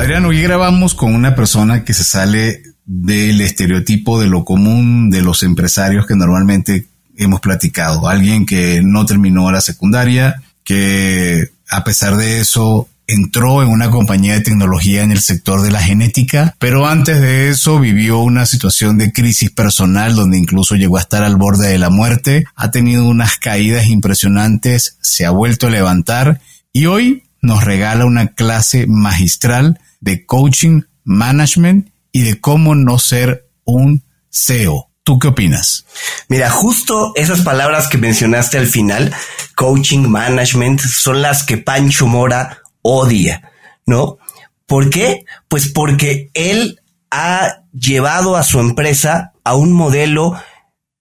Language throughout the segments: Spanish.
Adrián, hoy grabamos con una persona que se sale del estereotipo de lo común de los empresarios que normalmente hemos platicado. Alguien que no terminó la secundaria, que a pesar de eso entró en una compañía de tecnología en el sector de la genética, pero antes de eso vivió una situación de crisis personal donde incluso llegó a estar al borde de la muerte, ha tenido unas caídas impresionantes, se ha vuelto a levantar y hoy nos regala una clase magistral de coaching, management y de cómo no ser un CEO. ¿Tú qué opinas? Mira, justo esas palabras que mencionaste al final, coaching, management, son las que Pancho Mora odia, ¿no? ¿Por qué? Pues porque él ha llevado a su empresa a un modelo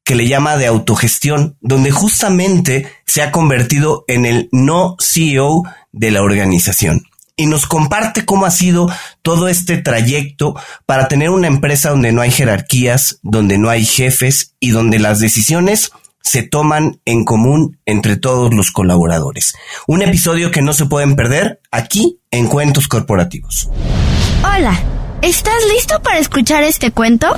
que le llama de autogestión, donde justamente se ha convertido en el no CEO de la organización. Y nos comparte cómo ha sido todo este trayecto para tener una empresa donde no hay jerarquías, donde no hay jefes y donde las decisiones se toman en común entre todos los colaboradores. Un episodio que no se pueden perder aquí en Cuentos Corporativos. Hola, ¿estás listo para escuchar este cuento?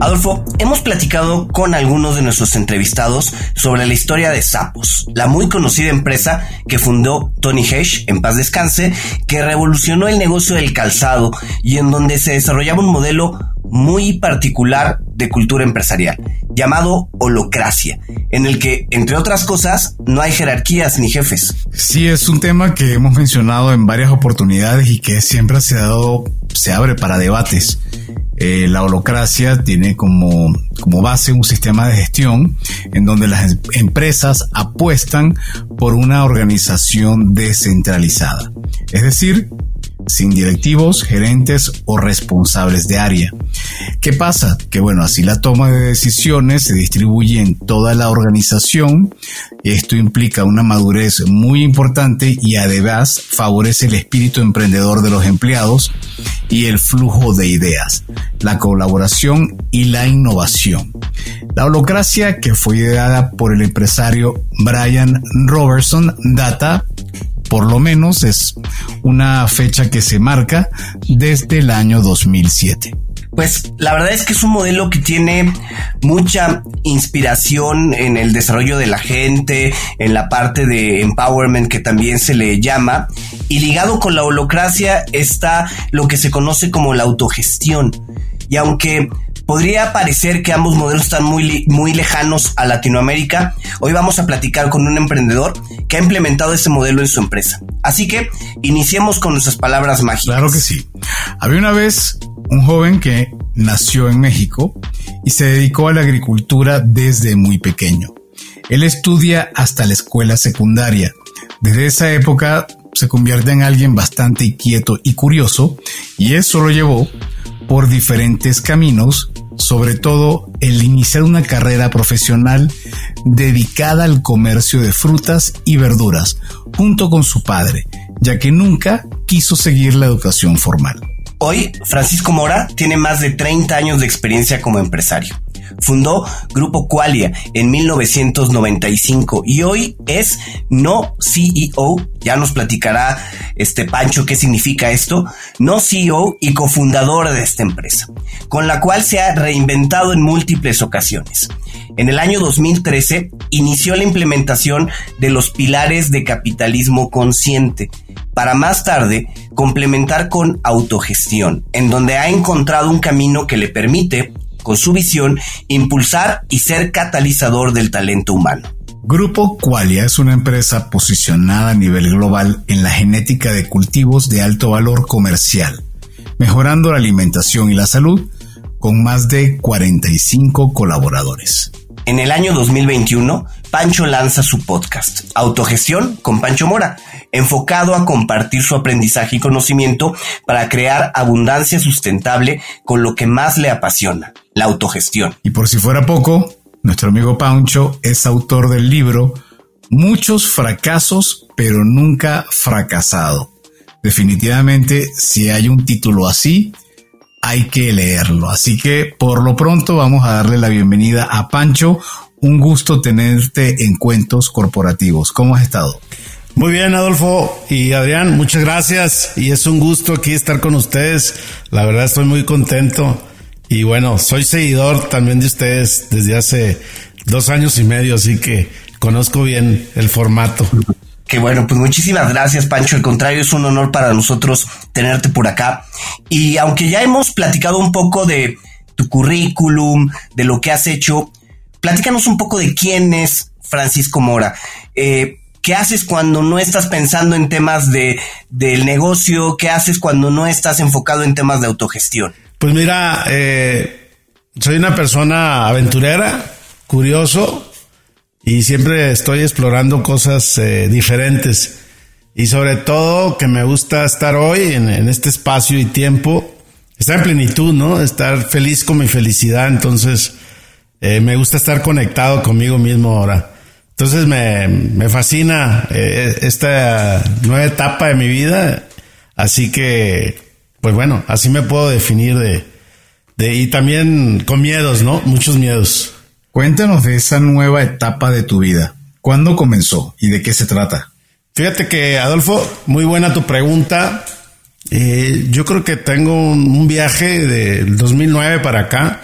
Adolfo, hemos platicado con algunos de nuestros entrevistados sobre la historia de Sapos, la muy conocida empresa que fundó Tony Hesh, en paz descanse, que revolucionó el negocio del calzado y en donde se desarrollaba un modelo muy particular de cultura empresarial, llamado holocracia, en el que, entre otras cosas, no hay jerarquías ni jefes. Sí, es un tema que hemos mencionado en varias oportunidades y que siempre se ha dado, se abre para debates. Eh, la holocracia tiene como, como base un sistema de gestión en donde las em-, empresas apuestan por una organización descentralizada. Es decir, sin directivos, gerentes o responsables de área. ¿Qué pasa? Que bueno, así la toma de decisiones se distribuye en toda la organización. Esto implica una madurez muy importante y además favorece el espíritu emprendedor de los empleados y el flujo de ideas, la colaboración y la innovación. La holocracia que fue ideada por el empresario Brian Robertson data por lo menos es una fecha que se marca desde el año 2007. Pues la verdad es que es un modelo que tiene mucha inspiración en el desarrollo de la gente, en la parte de empowerment que también se le llama, y ligado con la holocracia está lo que se conoce como la autogestión. Y aunque podría parecer que ambos modelos están muy, muy lejanos a Latinoamérica, hoy vamos a platicar con un emprendedor que ha implementado ese modelo en su empresa. Así que iniciemos con nuestras palabras mágicas. Claro que sí. Había una vez un joven que nació en México y se dedicó a la agricultura desde muy pequeño. Él estudia hasta la escuela secundaria. Desde esa época se convierte en alguien bastante inquieto y curioso y eso lo llevó por diferentes caminos, sobre todo el iniciar una carrera profesional dedicada al comercio de frutas y verduras, junto con su padre, ya que nunca quiso seguir la educación formal. Hoy, Francisco Mora tiene más de 30 años de experiencia como empresario. Fundó Grupo Qualia en 1995 y hoy es no CEO, ya nos platicará este Pancho qué significa esto, no CEO y cofundador de esta empresa, con la cual se ha reinventado en múltiples ocasiones. En el año 2013 inició la implementación de los pilares de capitalismo consciente, para más tarde complementar con autogestión, en donde ha encontrado un camino que le permite con su visión, impulsar y ser catalizador del talento humano. Grupo Qualia es una empresa posicionada a nivel global en la genética de cultivos de alto valor comercial, mejorando la alimentación y la salud con más de 45 colaboradores. En el año 2021, Pancho lanza su podcast, Autogestión con Pancho Mora, enfocado a compartir su aprendizaje y conocimiento para crear abundancia sustentable con lo que más le apasiona, la autogestión. Y por si fuera poco, nuestro amigo Pancho es autor del libro muchos fracasos, pero nunca fracasado. Definitivamente, si hay un título así, hay que leerlo. Así que por lo pronto vamos a darle la bienvenida a Pancho. Un gusto tenerte en Cuentos Corporativos. ¿Cómo has estado? Muy bien, Adolfo y Adrián, muchas gracias y es un gusto aquí estar con ustedes. La verdad estoy muy contento y bueno, soy seguidor también de ustedes desde hace dos años y medio, así que conozco bien el formato. Qué bueno, pues muchísimas gracias, Pancho. Al contrario, es un honor para nosotros tenerte por acá. Y aunque ya hemos platicado un poco de tu currículum, de lo que has hecho, platícanos un poco de quién es Francisco Mora. Eh, ¿Qué haces cuando no estás pensando en temas de, del negocio? ¿Qué haces cuando no estás enfocado en temas de autogestión? Pues mira, eh, soy una persona aventurera, curioso y siempre estoy explorando cosas eh, diferentes. Y sobre todo que me gusta estar hoy en, este espacio y tiempo, estar en plenitud, ¿no? Estar feliz con mi felicidad. Entonces, eh, me gusta estar conectado conmigo mismo ahora. Entonces me, me fascina eh, esta nueva etapa de mi vida. Así que, pues bueno, así me puedo definir de, de, y también con miedos, ¿no? Muchos miedos. Cuéntanos de esa nueva etapa de tu vida. ¿Cuándo comenzó y de qué se trata? Fíjate que, Adolfo, muy buena tu pregunta. Eh, yo creo que tengo un, viaje del 2009 para acá.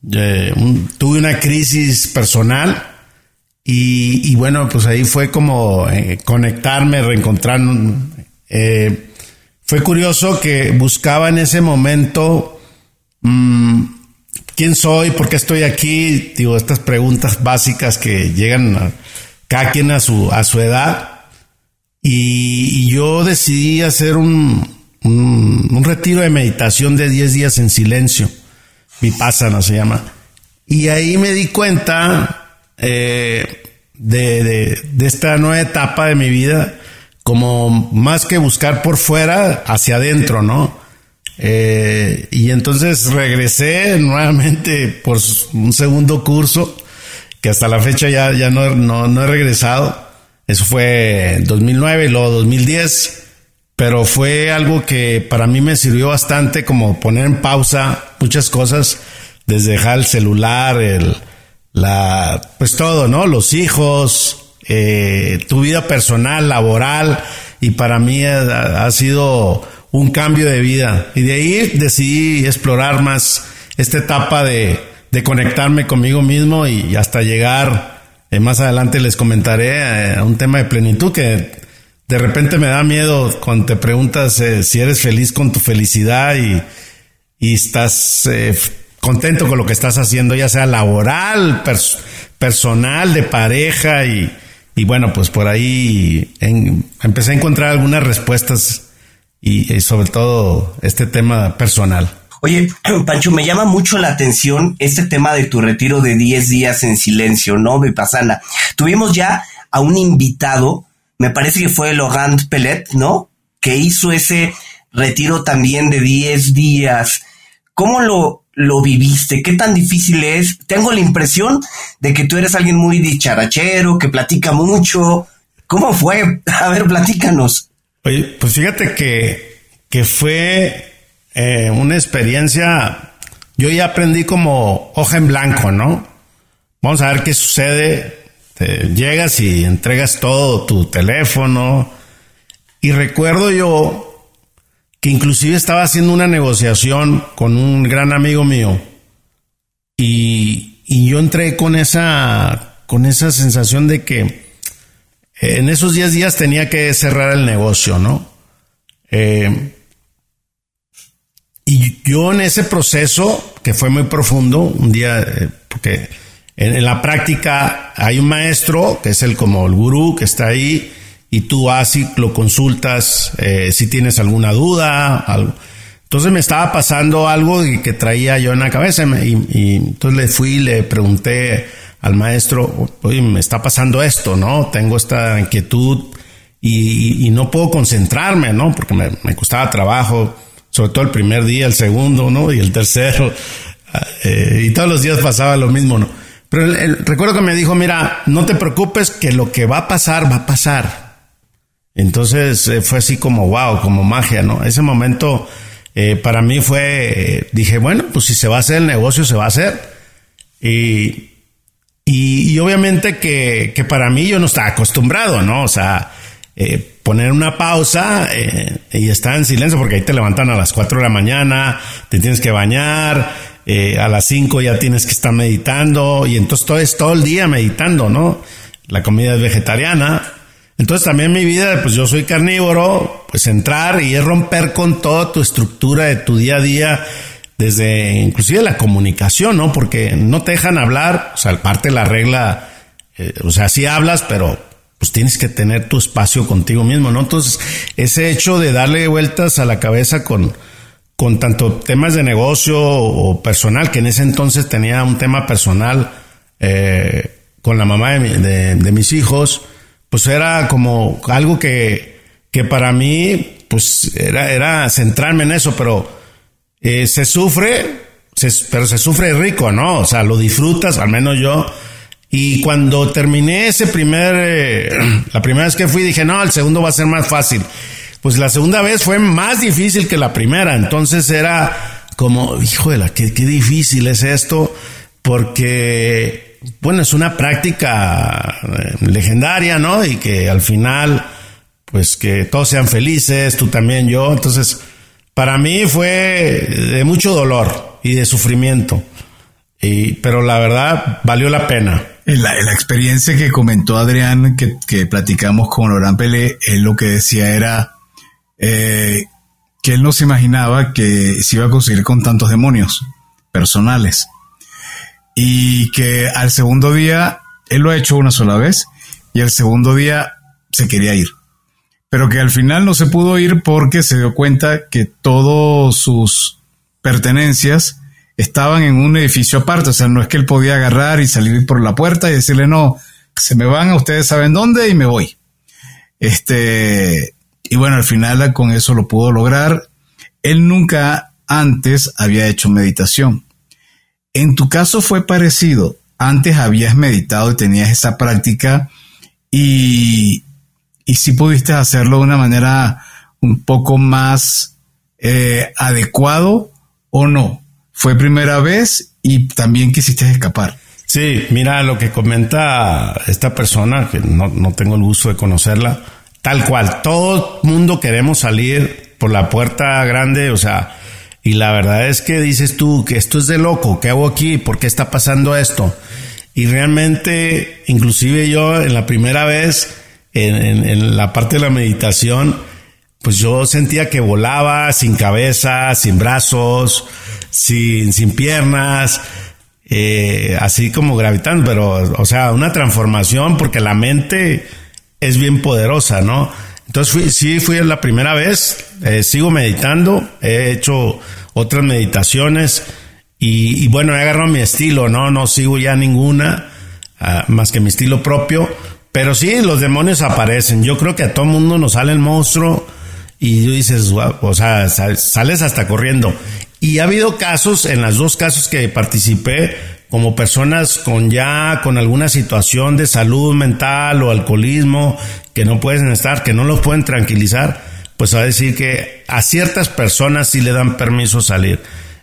Tuve una crisis personal y, bueno, pues ahí fue como eh, conectarme, reencontrar. Eh, fue curioso que buscaba en ese momento mm, quién soy, por qué estoy aquí. Digo, estas preguntas básicas que llegan a cada quien a su, a su edad. Y, yo decidí hacer un, un, retiro de meditación de 10 días en silencio. Vipassana se llama. Y ahí me di cuenta eh, de, de, esta nueva etapa de mi vida, como más que buscar por fuera, hacia adentro, ¿no? Eh, y entonces regresé nuevamente por un segundo curso, que hasta la fecha ya, ya no, no, no he regresado. Eso fue en 2009 y luego 2010, pero fue algo que para mí me sirvió bastante como poner en pausa muchas cosas, desde dejar el celular, el, la, pues todo, ¿no? Los hijos, eh, tu vida personal, laboral, y para mí ha, sido un cambio de vida. Y de ahí decidí explorar más esta etapa de, de conectarme conmigo mismo y, hasta llegar, eh, más adelante les comentaré, eh, a un tema de plenitud que de repente me da miedo cuando te preguntas si eres feliz con tu felicidad y, y estás contento con lo que estás haciendo, ya sea laboral, personal, de pareja y, y, bueno, pues por ahí empecé a encontrar algunas respuestas y, sobre todo este tema personal. Oye, Pancho, me llama mucho la atención este tema de tu retiro de 10 días en silencio, ¿no? Vipassana. Tuvimos ya a un invitado, me parece que fue Laurent Pellet, ¿no? Que hizo ese retiro también de 10 días. ¿Cómo lo, lo viviste? ¿Qué tan difícil es? Tengo la impresión de que tú eres alguien muy dicharachero, que platica mucho. ¿Cómo fue? A ver, platícanos. Oye, pues fíjate que, que fue eh, una experiencia. Yo ya aprendí como hoja en blanco, ¿no? Vamos a ver qué sucede. llegas y entregas todo, tu teléfono. Y recuerdo yo que inclusive estaba haciendo una negociación con un gran amigo mío y, yo entré con esa, con esa sensación de que en esos 10 días tenía que cerrar el negocio, ¿no? Eh, y yo en ese proceso, que fue muy profundo, un día, eh, porque en, la práctica hay un maestro, que es el como el gurú, que está ahí, y tú así lo consultas eh, si tienes alguna duda, algo. Entonces me estaba pasando algo que traía yo en la cabeza y, entonces le fui y le pregunté al maestro, oye, me está pasando esto, ¿no? Tengo esta inquietud y, no puedo concentrarme, ¿no? Porque me, costaba trabajo, sobre todo el primer día, el segundo, ¿no? Y el tercero. Eh, y todos los días pasaba lo mismo, ¿no? Pero recuerdo que me dijo, mira, no te preocupes que lo que va a pasar, va a pasar. Entonces eh, fue así como wow, como magia, ¿no? Ese momento eh, para mí fue, dije, bueno, pues si se va a hacer el negocio, se va a hacer. Y, y, obviamente que, que, para mí yo no estaba acostumbrado, ¿no? O sea, eh, poner una pausa eh, y estar en silencio porque ahí te levantan a las 4 de la mañana, te tienes que bañar, eh, a las 5 ya tienes que estar meditando y entonces todo es todo el día meditando, ¿no? La comida es vegetariana. Entonces también mi vida, pues yo soy carnívoro, pues entrar y es romper con toda tu estructura de tu día a día, desde inclusive la comunicación, ¿no? Porque no te dejan hablar, o sea, parte de la regla, eh, o sea, sí hablas, pero pues tienes que tener tu espacio contigo mismo, ¿no? Entonces, ese hecho de darle vueltas a la cabeza con, con tanto temas de negocio o personal, que en ese entonces tenía un tema personal eh, con la mamá de, de, mis hijos, pues era como algo que, que para mí, pues era, era centrarme en eso, pero eh, se sufre, pero se sufre rico, ¿no? O sea, lo disfrutas, al menos yo. Y cuando terminé ese primer, eh, la primera vez que fui, dije, no, el segundo va a ser más fácil. Pues la segunda vez fue más difícil que la primera. Entonces era como, híjole, qué, qué difícil es esto, porque, bueno, es una práctica eh, legendaria, ¿no? Y que al final, pues que todos sean felices, tú también, yo. Entonces, para mí fue de mucho dolor y de sufrimiento. Y, pero la verdad valió la pena. La, experiencia que comentó Adrián, que, que platicamos con Laurent Pelé, él lo que decía era eh, que él no se imaginaba que se iba a conseguir con tantos demonios personales. Y que al segundo día, él lo ha hecho una sola vez, y al segundo día se quería ir pero que al final no se pudo ir porque se dio cuenta que todas sus pertenencias estaban en un edificio aparte, o sea, no es que él podía agarrar y salir por la puerta y decirle, no, se me van, ustedes saben dónde y me voy. Este, y bueno, al final con eso lo pudo lograr. Él nunca antes había hecho meditación. En tu caso fue parecido. Antes habías meditado y tenías esa práctica y, y si pudiste hacerlo de una manera un poco más eh, adecuado o no. Fue primera vez y también quisiste escapar. Sí, mira lo que comenta esta persona, que no, no tengo el gusto de conocerla, tal cual, todo mundo queremos salir por la puerta grande, o sea, y la verdad es que dices tú que esto es de loco, ¿qué hago aquí? ¿Por qué está pasando esto? Y realmente, inclusive yo en la primera vez, en, la parte de la meditación, pues yo sentía que volaba sin cabeza, sin brazos, sin, sin piernas, eh, así como gravitando, pero, o sea, una transformación porque la mente es bien poderosa, ¿no? Entonces fui, sí fui la primera vez, eh, sigo meditando, he hecho otras meditaciones y, bueno, he agarrado mi estilo, ¿no? No sigo ya ninguna, ah, más que mi estilo propio, pero sí, los demonios aparecen. Yo creo que a todo mundo nos sale el monstruo y tú dices, o sea, sales hasta corriendo. Y ha habido casos, en los dos casos que participé, como personas con ya, con alguna situación de salud mental o alcoholismo, que no pueden estar, que no los pueden tranquilizar, pues a decir que a ciertas personas sí le dan permiso salir.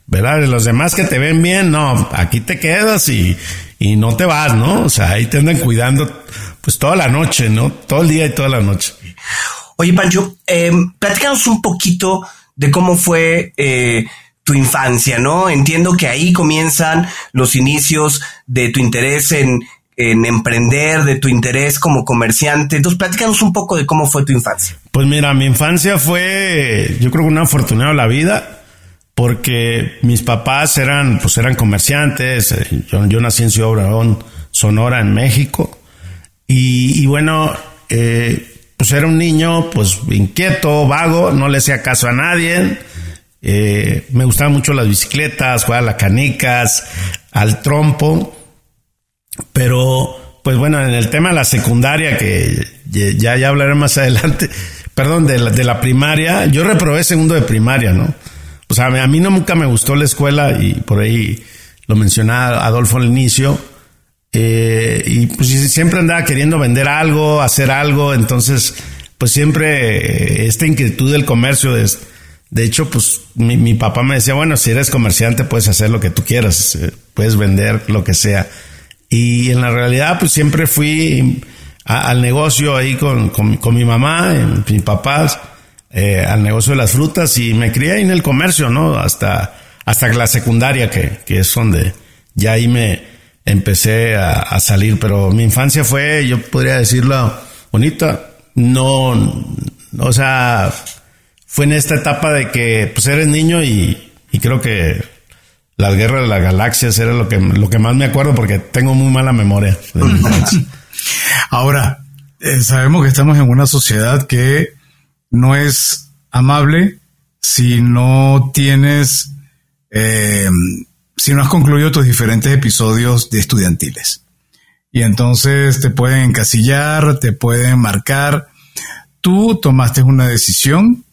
¿Verdad? Los demás que te ven bien, no, aquí te quedas y, y no te vas, ¿no? O sea, ahí te andan cuidando pues toda la noche, ¿no? Todo el día y toda la noche. Oye, Pancho, eh, platícanos un poquito de cómo fue eh, tu infancia, ¿no? Entiendo que ahí comienzan los inicios de tu interés en, en emprender, de tu interés como comerciante. Entonces, platícanos un poco de cómo fue tu infancia. Pues mira, mi infancia fue, yo creo que una afortunada la vida, porque mis papás eran, pues eran comerciantes. Eh, yo, nací en Ciudad Obregón, Sonora, en México. Y, bueno, eh, pues era un niño pues inquieto, vago, no le hacía caso a nadie. Eh, me gustaban mucho las bicicletas, jugar a las canicas, al trompo. Pero, pues bueno, en el tema de la secundaria, que ya, ya hablaré más adelante, perdón, de la, de la primaria, yo reprobé segundo de primaria, ¿no? O sea, a mí nunca me gustó la escuela y por ahí lo mencionaba Adolfo al inicio Eh, y pues siempre andaba queriendo vender algo, hacer algo, entonces pues siempre esta inquietud del comercio es, de hecho pues mi, papá me decía, bueno, si eres comerciante puedes hacer lo que tú quieras, eh, puedes vender lo que sea. Y en la realidad pues siempre fui al negocio ahí con, con, mi mamá, y mi papás, eh, al negocio de las frutas y me crié en el comercio, ¿no? Hasta, hasta la secundaria que, que es donde ya ahí me empecé a, salir, pero mi infancia fue, yo podría decirlo, bonita, no, o sea, fue en esta etapa de que pues eres niño y, creo que las guerras de las galaxias era lo que, lo que más me acuerdo porque tengo muy mala memoria. Ahora, eh, sabemos que estamos en una sociedad que no es amable si no tienes, eh, si no has concluido tus diferentes episodios de estudiantiles. Y entonces te pueden encasillar, te pueden marcar. Tú tomaste una decisión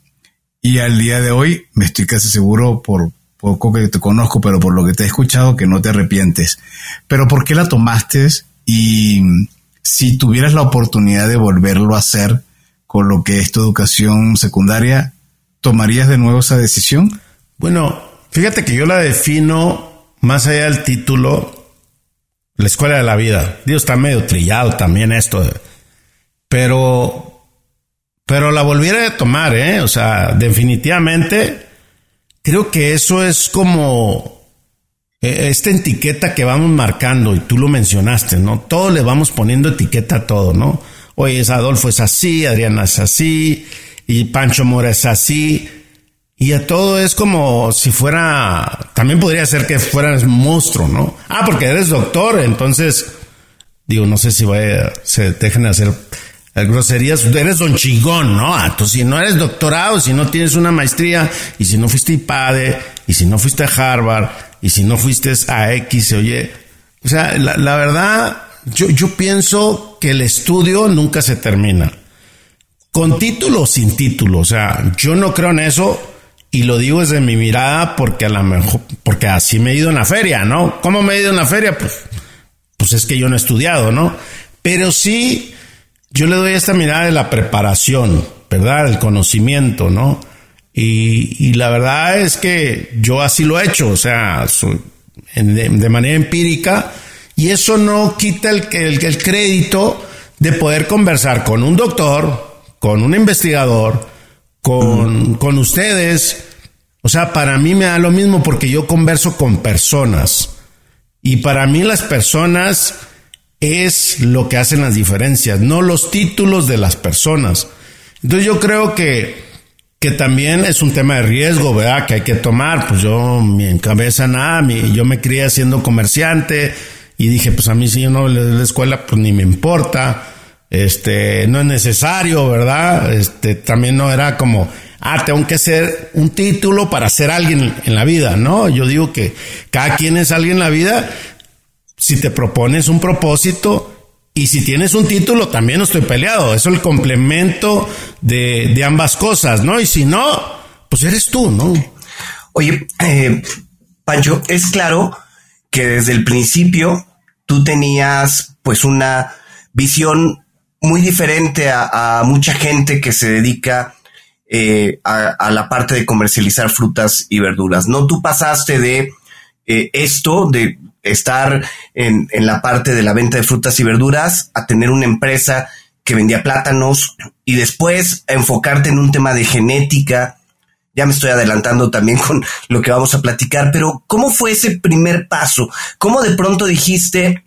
y al día de hoy me estoy casi seguro por poco que te conozco, pero por lo que te he escuchado que no te arrepientes. Pero ¿por qué la tomaste? Y si tuvieras la oportunidad de volverlo a hacer con lo que es tu educación secundaria, ¿tomarías de nuevo esa decisión? Bueno, fíjate que yo la defino más allá del título la escuela de la vida. Dios está medio trillado también esto. Pero, pero la volviera a tomar, ¿eh? O sea, definitivamente creo que eso es como e, esta etiqueta que vamos marcando, y tú lo mencionaste, ¿no? Todo le vamos poniendo etiqueta a todo, ¿no? Oye, Adolfo es así, Adriana es así, y Pancho Mora es así. Y a todo es como si fuera, también podría ser que fueras monstruo, ¿no? Ah, porque eres doctor, entonces, digo, no sé si vaya, se dejen hacer groserías, eres don chingón, ¿no? Ah, tú si no eres doctorado, si no tienes una maestría, y si no fuiste IPADE, y si no fuiste a Harvard, y si no fuiste a X, oye, o sea, la verdad, yo, yo pienso que el estudio nunca se termina. Con título o sin título, o sea, yo no creo en eso y lo digo desde mi mirada porque a lo mejor, porque así me he ido en la feria, ¿no? ¿Cómo me he ido en la feria? Pues, pues es que yo no he estudiado, ¿no? Pero sí, yo le doy esta mirada de la preparación, ¿verdad? El conocimiento, ¿no? Y, y la verdad es que yo así lo he hecho, o sea, de, manera empírica, y eso no quita el, el, el crédito de poder conversar con un doctor, con un investigador, con, con ustedes. O sea, para mí me da lo mismo porque yo converso con personas. Y para mí las personas es lo que hacen las diferencias, no los títulos de las personas. Entonces yo creo que, que también es un tema de riesgo, ¿verdad? Que hay que tomar. Pues yo, mi cabeza nada, mi, yo me crié siendo comerciante y dije, pues a mí si yo no le doy la escuela, pues ni me importa este, no es necesario, ¿verdad? Este, también no era como, ah, tengo que ser un título para ser alguien en la vida, ¿no? Yo digo que cada quien es alguien en la vida si te propones un propósito y si tienes un título también estoy peleado, eso es el complemento de, de ambas cosas, ¿no? Y si no, pues eres tú, ¿no? Oye, eh, Pancho, es claro que desde el principio tú tenías pues una visión muy diferente a, mucha gente que se dedica eh, a, la parte de comercializar frutas y verduras. No, tú pasaste de eh, esto, de estar en, en, la parte de la venta de frutas y verduras, a tener una empresa que vendía plátanos y después a enfocarte en un tema de genética. Ya me estoy adelantando también con lo que vamos a platicar, pero ¿cómo fue ese primer paso? ¿Cómo de pronto dijiste,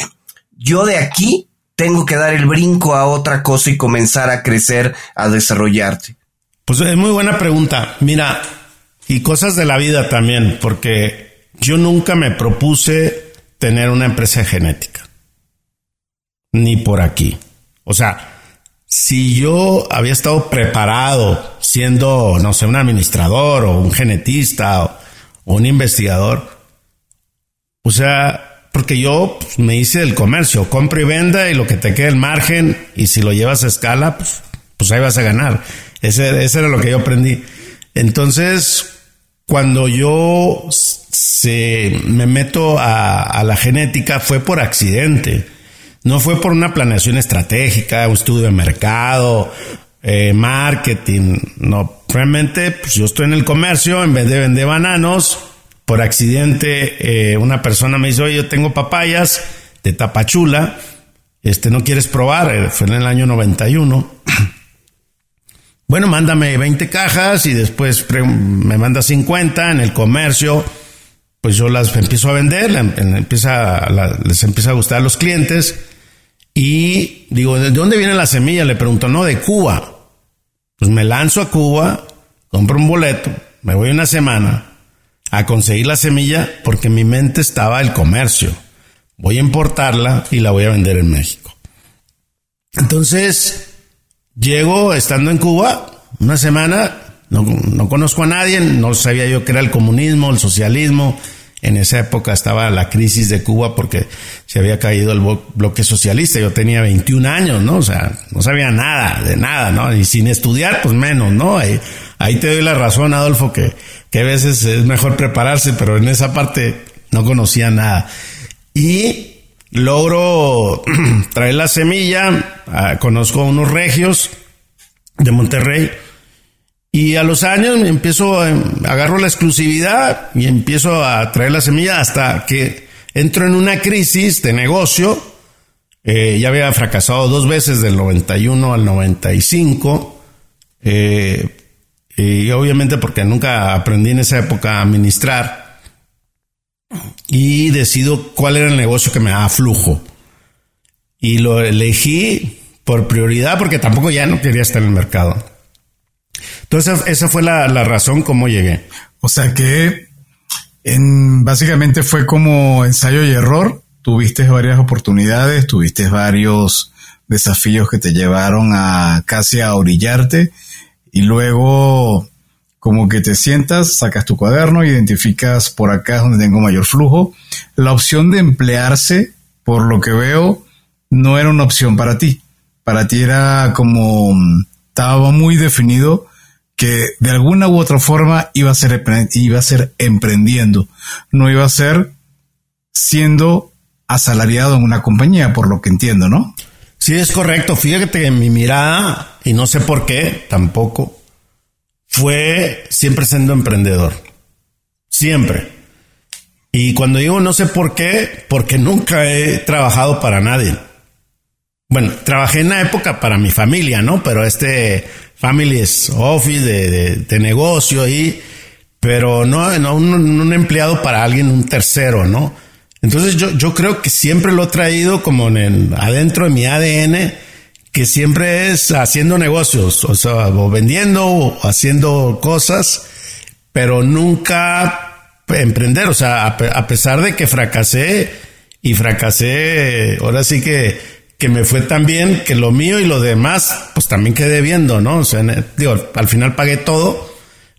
yo de aquí tengo que dar el brinco a otra cosa y comenzar a crecer, a desarrollarte? Pues es muy buena pregunta. Mira, y cosas de la vida también, porque yo nunca me propuse tener una empresa genética. Ni por aquí. O sea, si yo había estado preparado siendo, no sé, un administrador o un genetista o, un investigador, o sea, porque yo pues, me hice del comercio, compra y venda y lo que te quede el margen y si lo llevas a escala, pues, pues ahí vas a ganar. Ese, era lo que yo aprendí. Entonces, cuando yo se, me meto a la genética fue por accidente. No fue por una planeación estratégica, un estudio de mercado, eh, marketing, no, realmente pues yo estoy en el comercio, en vez de vender bananos, por accidente eh, una persona me dice, oye, yo tengo papayas de Tapachula, este, ¿no quieres probar? Eh, fue en el año 91. Bueno, mándame 20 cajas y después me manda 50 en el comercio. Pues yo las empiezo a vender, les empieza a gustar a los clientes. Y digo, ¿de dónde viene la semilla? Le pregunto, no, de Cuba. Pues me lanzo a Cuba, compro un boleto, me voy una semana a conseguir la semilla porque mi mente estaba el comercio. Voy a importarla y la voy a vender en México. Entonces, llego estando en Cuba una semana, no, no conozco a nadie, no sabía yo qué era el comunismo, el socialismo, en esa época estaba la crisis de Cuba porque se había caído el bloque socialista. Yo tenía 21 años, ¿no? O sea, no sabía nada, de nada, ¿no? Y sin estudiar, pues menos, ¿no? Ahí, te doy la razón, Adolfo, que, que a veces es mejor prepararse, pero en esa parte no conocía nada. Y logro traer la semilla, ah, conozco a unos regios de Monterrey y a los años empiezo, agarro la exclusividad y empiezo a traer la semilla hasta que entro en una crisis de negocio. Eh, ya había fracasado dos veces del 91 al 95. Eh, y obviamente porque nunca aprendí en esa época a administrar. Y decido cuál era el negocio que me daba flujo. Y lo elegí por prioridad porque tampoco ya no quería estar en el mercado. Entonces, esa fue la, razón como llegué. O sea que en, básicamente fue como ensayo y error. Tuviste varias oportunidades, tuviste varios desafíos que te llevaron a casi a orillarte y luego como que te sientas, sacas tu cuaderno, identificas por acá donde tengo mayor flujo. La opción de emplearse, por lo que veo, no era una opción para ti. Para ti era como, estaba muy definido que de alguna u otra forma iba a ser, iba a ser emprendiendo, no iba a ser siendo asalariado en una compañía, por lo que entiendo, ¿no? Sí, es correcto. Fíjate que mi mirada, y no sé por qué tampoco, fue siempre siendo emprendedor. Siempre. Y cuando digo no sé por qué, porque nunca he trabajado para nadie. Bueno, trabajé en la época para mi familia, ¿no? Pero este families office de, de, negocio ahí, pero no, no un, empleado para alguien, un tercero, ¿no? Entonces yo, yo creo que siempre lo he traído como en adentro de mi ADN, que siempre es haciendo negocios, o sea, o vendiendo o haciendo cosas, pero nunca emprender, o sea, a pesar de que fracasé y fracasé, ahora sí que que me fue tan bien que lo mío y lo demás, pues también quedé viendo, ¿no? O sea, digo, al final pagué todo,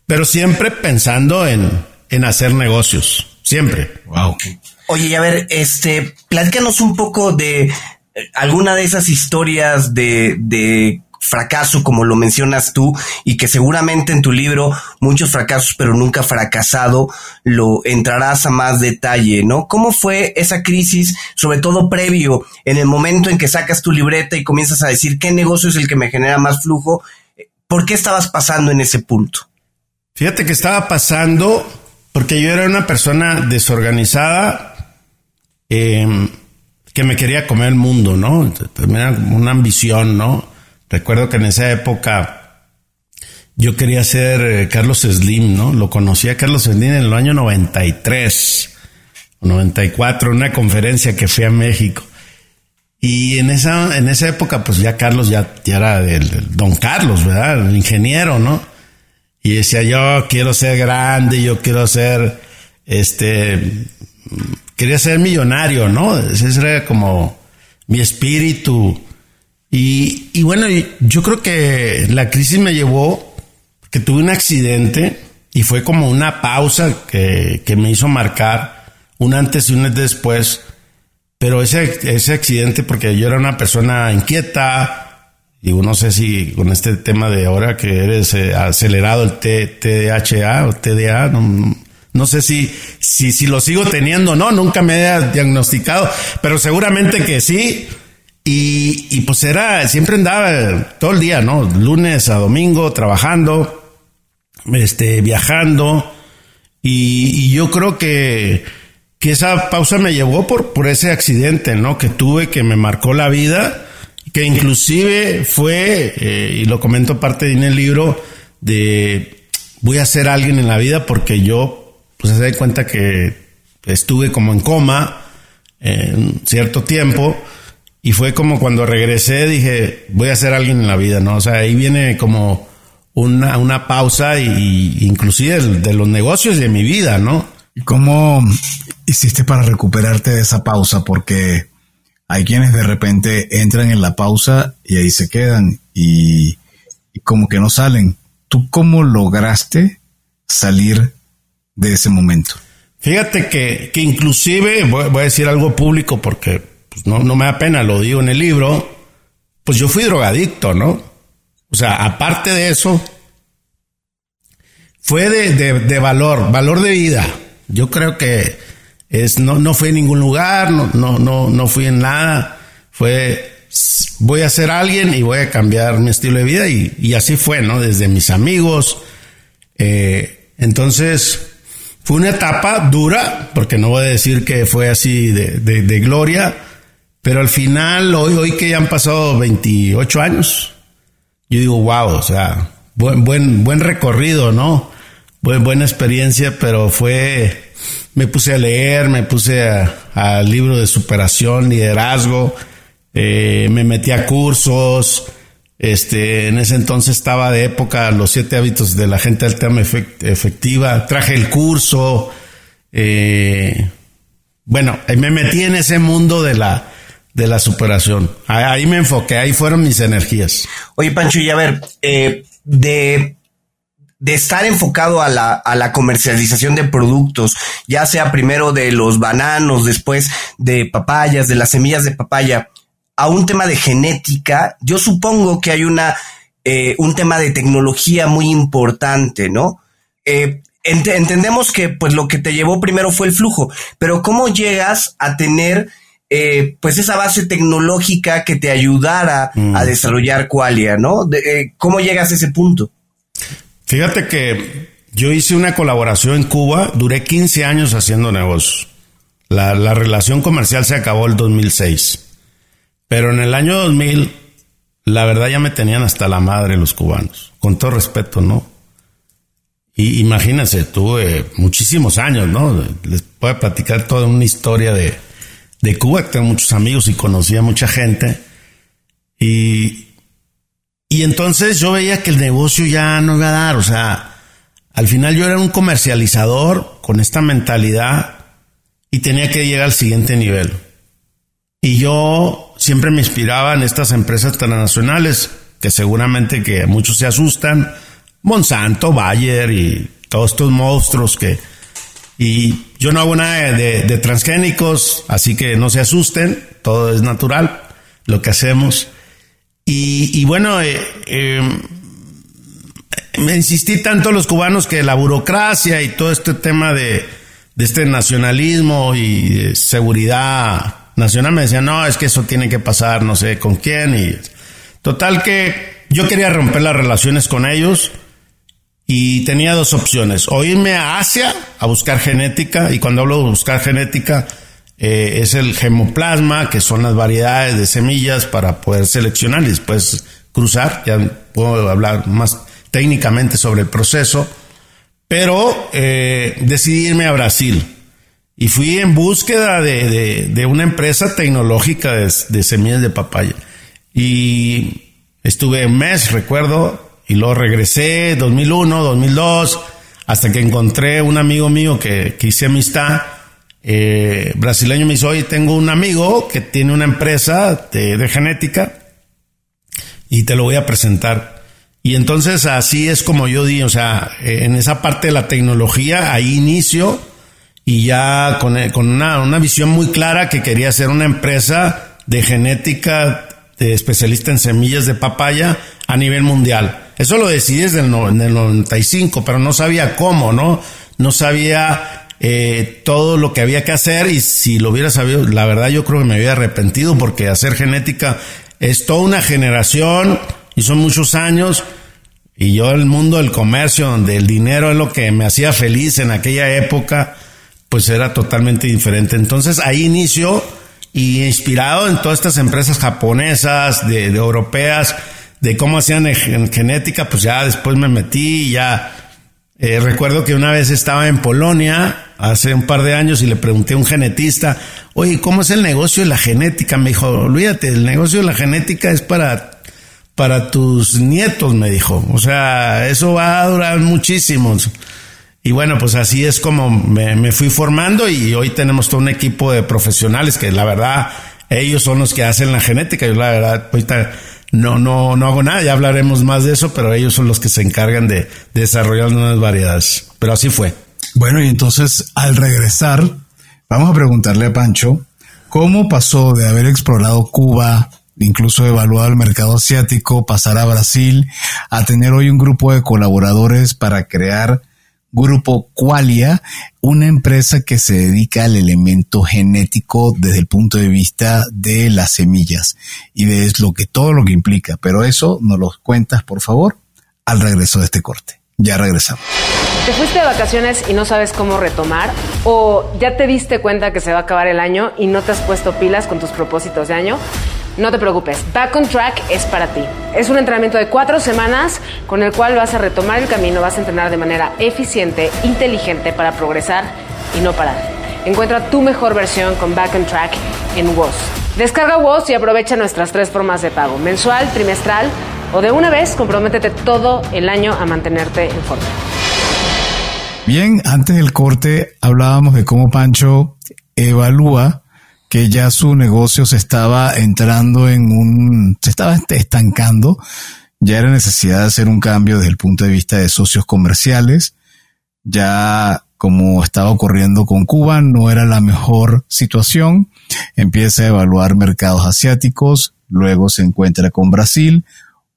pero siempre pensando en, en hacer negocios. Siempre. Wow. Oye, y a ver, este, platícanos un poco de eh, alguna de esas historias de, de fracaso, como lo mencionas tú, y que seguramente en tu libro, muchos fracasos, pero nunca fracasado, lo entrarás a más detalle, ¿no? ¿Cómo fue esa crisis, sobre todo previo, en el momento en que sacas tu libreta y comienzas a decir qué negocio es el que me genera más flujo? ¿Por qué estabas pasando en ese punto? Fíjate que estaba pasando porque yo era una persona desorganizada, em, que me quería comer el mundo, ¿no? Tenía una ambición, ¿no? Recuerdo que en esa época yo quería ser eh, Carlos Slim, ¿no? Lo conocí a Carlos Slim en el año 93 o 94, una conferencia que fui a México. Y en esa, en esa época, pues ya Carlos ya, era el, don Carlos, ¿verdad? El ingeniero, ¿no? Y decía, yo quiero ser grande, yo quiero ser, este, quería ser millonario, ¿no? Ese era como mi espíritu y, y bueno, yo creo que la crisis me llevó, que tuve un accidente y fue como una pausa que, que me hizo marcar un antes y un después. Pero ese, ese accidente, porque yo era una persona inquieta, digo, no sé si con este tema de ahora que eres eh, acelerado el TDHA o TDA, no, no sé si, si, si lo sigo teniendo o no, nunca me he diagnosticado, pero seguramente que sí Y, pues era, siempre andaba todo el día, ¿no? Lunes a domingo trabajando, este, viajando. Y, yo creo que, que esa pausa me llevó por, por ese accidente, ¿no? Que tuve, que me marcó la vida, que inclusive fue, eh, y lo comento parte en el libro, de voy a ser alguien en la vida porque yo, pues se da cuenta que estuve como en coma en cierto tiempo y fue como cuando regresé dije, voy a ser alguien en la vida, ¿no? O sea, ahí viene como una, una pausa y, inclusive de, los negocios de mi vida, ¿no? ¿Y cómo hiciste para recuperarte de esa pausa? Porque hay quienes de repente entran en la pausa y ahí se quedan y, y como que no salen. ¿Tú cómo lograste salir de ese momento? Fíjate que, que inclusive, voy, a decir algo público porque pues, no, no me da pena, lo digo en el libro, pues yo fui drogadicto, ¿no? O sea, aparte de eso, fue de, de, valor, valor de vida. Yo creo que es, no, no fui en ningún lugar, no, no, no, no fui en nada. Fue, voy a ser alguien y voy a cambiar mi estilo de vida y, y así fue, ¿no? Desde mis amigos. Eh, entonces, fue una etapa dura, porque no voy a decir que fue así de, gloria, pero al final, hoy, hoy que ya han pasado 28 años, yo digo, wow, o sea, buen, buen, buen recorrido, ¿no? Buen, buena experiencia, pero fue, me puse a leer, me puse al libro de superación, liderazgo, eh, me metí a cursos, este, en ese entonces estaba de época los siete hábitos de la gente altamente efectiva. Traje el curso. Eh, bueno, me metí en ese mundo de la, de la superación. Ahí me enfoqué, ahí fueron mis energías. Oye, Pancho, y a ver, eh, de, de estar enfocado a la, a la comercialización de productos, ya sea primero de los bananos, después de papayas, de las semillas de papaya, a un tema de genética, yo supongo que hay una, eh, un tema de tecnología muy importante, ¿no? Eh, entendemos que pues lo que te llevó primero fue el flujo, pero ¿cómo llegas a tener eh, pues esa base tecnológica que te ayudara a mm. desarrollar Qualia, ¿no? ¿Cómo llegas a ese punto? Fíjate que yo hice una colaboración en Cuba, duré 15 años haciendo negocios. La, la relación comercial se acabó el 2006. Pero en el año 2000, la verdad ya me tenían hasta la madre los cubanos, con todo respeto, ¿no? Y imagínense, tuve muchísimos años, ¿no? Les puedo platicar toda una historia de, de Cuba, tengo muchos amigos y conocía mucha gente. Y, y entonces yo veía que el negocio ya no iba a dar, o sea, al final yo era un comercializador con esta mentalidad y tenía que llegar al siguiente nivel. Y yo siempre me inspiraba en estas empresas transnacionales, que seguramente que muchos se asustan, Monsanto, Bayer y todos estos monstruos que... Y yo no hago nada de, transgénicos, así que no se asusten, todo es natural, lo que hacemos. Y, bueno, eh, em, me insistí tanto los cubanos que la burocracia y todo este tema de, de este nacionalismo y seguridad Nacional me decía, no, es que eso tiene que pasar, no sé con quién. Y total que yo quería romper las relaciones con ellos y tenía dos opciones. O irme a Asia a buscar genética, y cuando hablo de buscar genética, eh, es el gemoplasma, que son las variedades de semillas para poder seleccionar y después cruzar. Ya puedo hablar más técnicamente sobre el proceso. Pero eh, decidí irme a Brasil y fui en búsqueda de, una empresa tecnológica de, semillas de papaya. Y estuve un mes, recuerdo, y luego regresé 2001, 2002, hasta que encontré un amigo mío que, que hice amistad, eh, brasileño, me dijo, oye, tengo un amigo que tiene una empresa de, genética y te lo voy a presentar. Y entonces así es como yo di, o sea, en esa parte de la tecnología, ahí inicio y ya con, con una, una, visión muy clara que quería ser una empresa de genética de especialista en semillas de papaya a nivel mundial. Eso lo decidí desde el, 95, pero no sabía cómo, ¿no? No sabía eh, todo lo que había que hacer y si lo hubiera sabido, la verdad yo creo que me había arrepentido porque hacer genética es toda una generación y son muchos años y yo el mundo del comercio donde el dinero es lo que me hacía feliz en aquella época, pues era totalmente diferente. Entonces ahí inicio y inspirado en todas estas empresas japonesas, de, europeas, de cómo hacían genética, pues ya después me metí y ya eh, recuerdo que una vez estaba en Polonia, hace un par de años, y le pregunté a un genetista, oye, ¿cómo es el negocio de la genética? Me dijo, olvídate, el negocio de la genética es para, para tus nietos, me dijo. O sea, eso va a durar muchísimos. Y bueno, pues así es como me, me fui formando y hoy tenemos todo un equipo de profesionales que la verdad, ellos son los que hacen la genética. Yo la verdad, ahorita no, no, no hago nada, ya hablaremos más de eso, pero ellos son los que se encargan de, desarrollar nuevas variedades. Pero así fue. Bueno, y entonces al regresar, vamos a preguntarle a Pancho cómo pasó de haber explorado Cuba, incluso evaluado el mercado asiático, pasar a Brasil, a tener hoy un grupo de colaboradores para crear Grupo Qualia, una empresa que se dedica al elemento genético desde el punto de vista de las semillas y de lo que todo lo que implica. Pero eso nos lo cuentas, por favor, al regreso de este corte. Ya regresamos. ¿Te fuiste de vacaciones y no sabes cómo retomar? ¿O ya te diste cuenta que se va a acabar el año y no te has puesto pilas con tus propósitos de año? No te preocupes, Back on Track es para ti. Es un entrenamiento de cuatro semanas con el cual vas a retomar el camino, vas a entrenar de manera eficiente, inteligente para progresar y no parar. Encuentra tu mejor versión con Back on Track en WOS. Descarga WOS y aprovecha nuestras tres formas de pago, mensual, trimestral o de una vez, comprométete todo el año a mantenerte en forma. Bien, antes del corte hablábamos de cómo Pancho evalúa que ya su negocio se estaba entrando en un, se estaba estancando, ya era necesidad de hacer un cambio desde el punto de vista de socios comerciales, ya como estaba ocurriendo con Cuba, no era la mejor situación, empieza a evaluar mercados asiáticos, luego se encuentra con Brasil,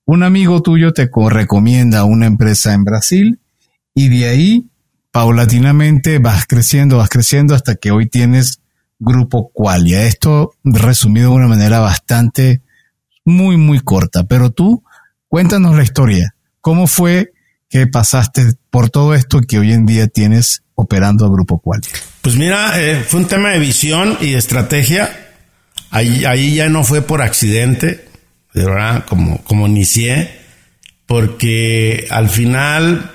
un amigo tuyo te recomienda una empresa en Brasil y de ahí paulatinamente vas creciendo, vas creciendo hasta que hoy tienes Grupo Qualia. Esto resumido de una manera bastante, muy, muy corta. Pero tú, cuéntanos la historia. ¿Cómo fue que pasaste por todo esto que hoy en día tienes operando a Grupo Qualia? Pues mira, eh, fue un tema de visión y estrategia. Ahí, ahí ya no fue por accidente, de verdad, como, como inicié, porque al final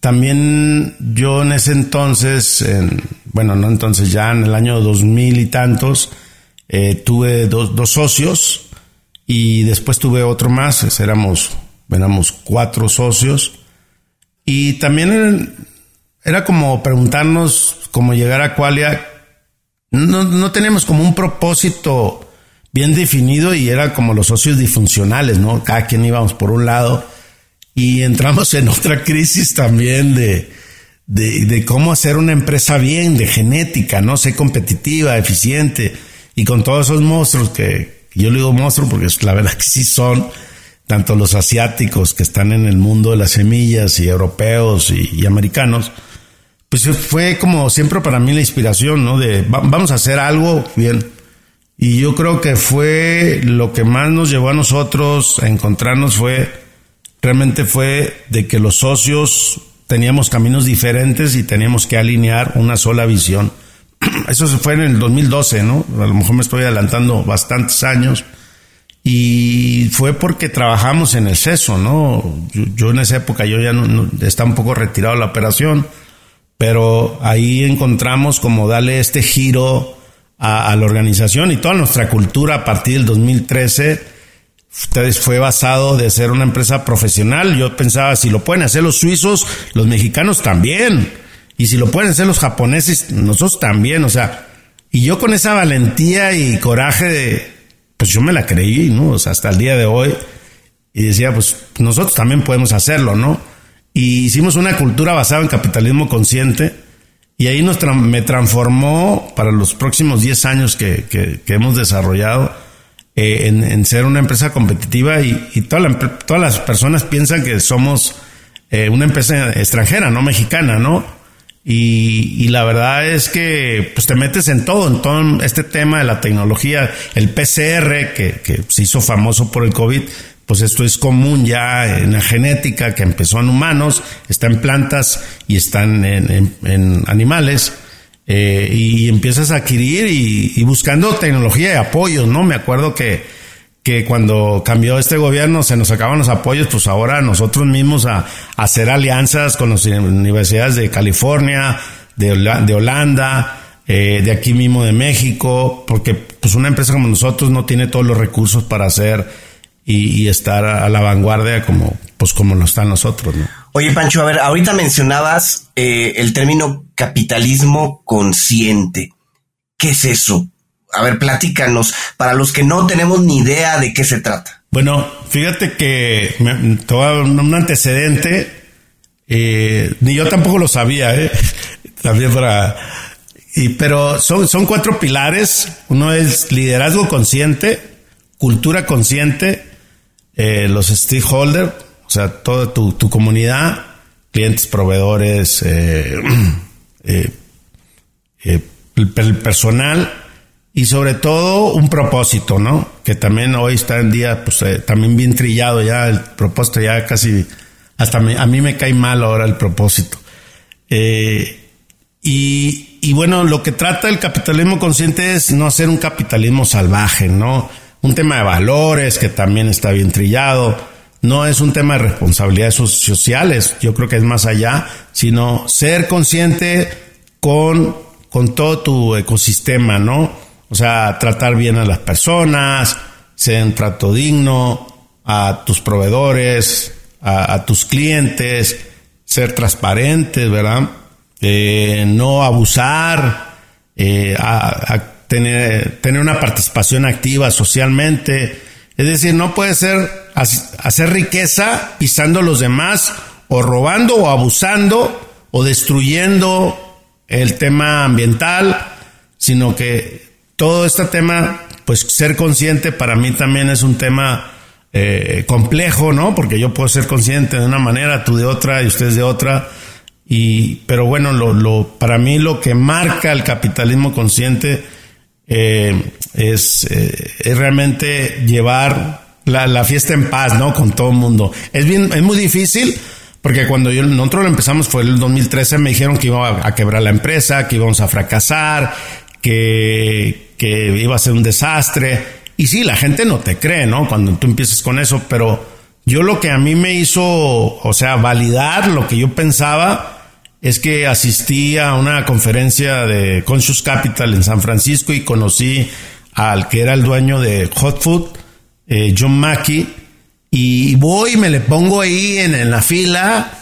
también yo en ese entonces, en, bueno, no entonces, ya en el año 2000 y tantos, eh, tuve dos, dos, socios y después tuve otro más, éramos, cuatro socios. Y también era, como preguntarnos cómo llegar a Qualia. No, no teníamos como un propósito bien definido y era como los socios disfuncionales, ¿no? Cada quien íbamos por un lado y entramos en otra crisis también de, de, cómo hacer una empresa bien, de genética, ¿no? Ser competitiva, eficiente y con todos esos monstruos que yo le digo monstruos porque la verdad que sí son, tanto los asiáticos que están en el mundo de las semillas y europeos y, americanos, pues fue como siempre para mí la inspiración, ¿no? De vamos a hacer algo bien. Y yo creo que fue lo que más nos llevó a nosotros a encontrarnos fue realmente fue de que los socios teníamos caminos diferentes y teníamos que alinear una sola visión. Eso se fue en el 2012, ¿no? A lo mejor me estoy adelantando bastantes años. Y fue porque trabajamos en el CESO, ¿no? Yo, en esa época yo ya no, estaba un poco retirado la operación, pero ahí encontramos como darle este giro a, a la organización y toda nuestra cultura a partir del 2013 Ustedes fue basado de ser una empresa profesional. Yo pensaba, si lo pueden hacer los suizos, los mexicanos también. Y si lo pueden hacer los japoneses, nosotros también. O sea, y yo con esa valentía y coraje de, pues yo me la creí, ¿no? O sea, hasta el día de hoy. Y decía, pues nosotros también podemos hacerlo, ¿no? Y hicimos una cultura basada en capitalismo consciente. Y ahí nos me transformó para los próximos 10 años que, que, que hemos desarrollado eh, en, ser una empresa competitiva y, todas las personas piensan que somos eh, una empresa extranjera, no mexicana, ¿no? Y, la verdad es que pues te metes en todo, en todo este tema de la tecnología, el PCR que, que se hizo famoso por el COVID, pues esto es común ya en la genética que empezó en humanos, está en plantas y están en, animales. Eh, y empiezas a adquirir y, buscando tecnología y apoyos, ¿no? Me acuerdo que, que cuando cambió este gobierno se nos acaban los apoyos, pues ahora nosotros mismos a, hacer alianzas con las universidades de California, de, de Holanda, eh, de aquí mismo de México, porque pues una empresa como nosotros no tiene todos los recursos para hacer y, estar a la vanguardia como, pues como lo están nosotros, ¿no? Oye, Pancho, a ver, ahorita mencionabas eh, el término capitalismo consciente. ¿Qué es eso? A ver, platícanos, para los que no tenemos ni idea de qué se trata. Bueno, fíjate que me, un antecedente, eh, ni yo tampoco lo sabía, ¿eh? También para... Y, pero son, son cuatro pilares. Uno es liderazgo consciente, cultura consciente, eh, los stakeholders, o sea, toda tu, comunidad, clientes, proveedores, eh, eh, el, personal y sobre todo un propósito, ¿no? Que también hoy está en día, pues también bien trillado ya, el propósito ya casi, hasta a mí me cae mal ahora el propósito. y, y bueno, lo que trata el capitalismo consciente es no hacer un capitalismo salvaje, ¿no? un tema de valores que también está bien trillado. No es un tema de responsabilidades sociales, yo creo que es más allá, sino ser consciente con, con todo tu ecosistema, ¿no? O sea, tratar bien a las personas, ser un trato digno a tus proveedores, a, tus clientes, ser transparentes, ¿verdad? Eh, no abusar, eh, tener, tener una participación activa socialmente. Es decir, no puede ser hacer riqueza pisando a los demás o robando o abusando o destruyendo el tema ambiental, sino que todo este tema, pues ser consciente para mí también es un tema eh, complejo, ¿no? Porque yo puedo ser consciente de una manera, tú de otra y ustedes de otra. Y, pero bueno, lo, lo, para mí lo que marca el capitalismo consciente eh, es, eh, es, realmente llevar la, fiesta en paz, ¿no? Con todo el mundo. Es bien, es muy difícil porque cuando yo, nosotros lo empezamos fue el 2013, me dijeron que iba a, quebrar la empresa, que íbamos a fracasar, que, iba a ser un desastre. Y sí, la gente no te cree, ¿no? Cuando tú empiezas con eso, pero yo lo que a mí me hizo, o sea, validar lo que yo pensaba, es que asistí a una conferencia de Conscious Capital en San Francisco y conocí al que era el dueño de Hot Food, eh, John Mackey, y voy me le pongo ahí en, la fila.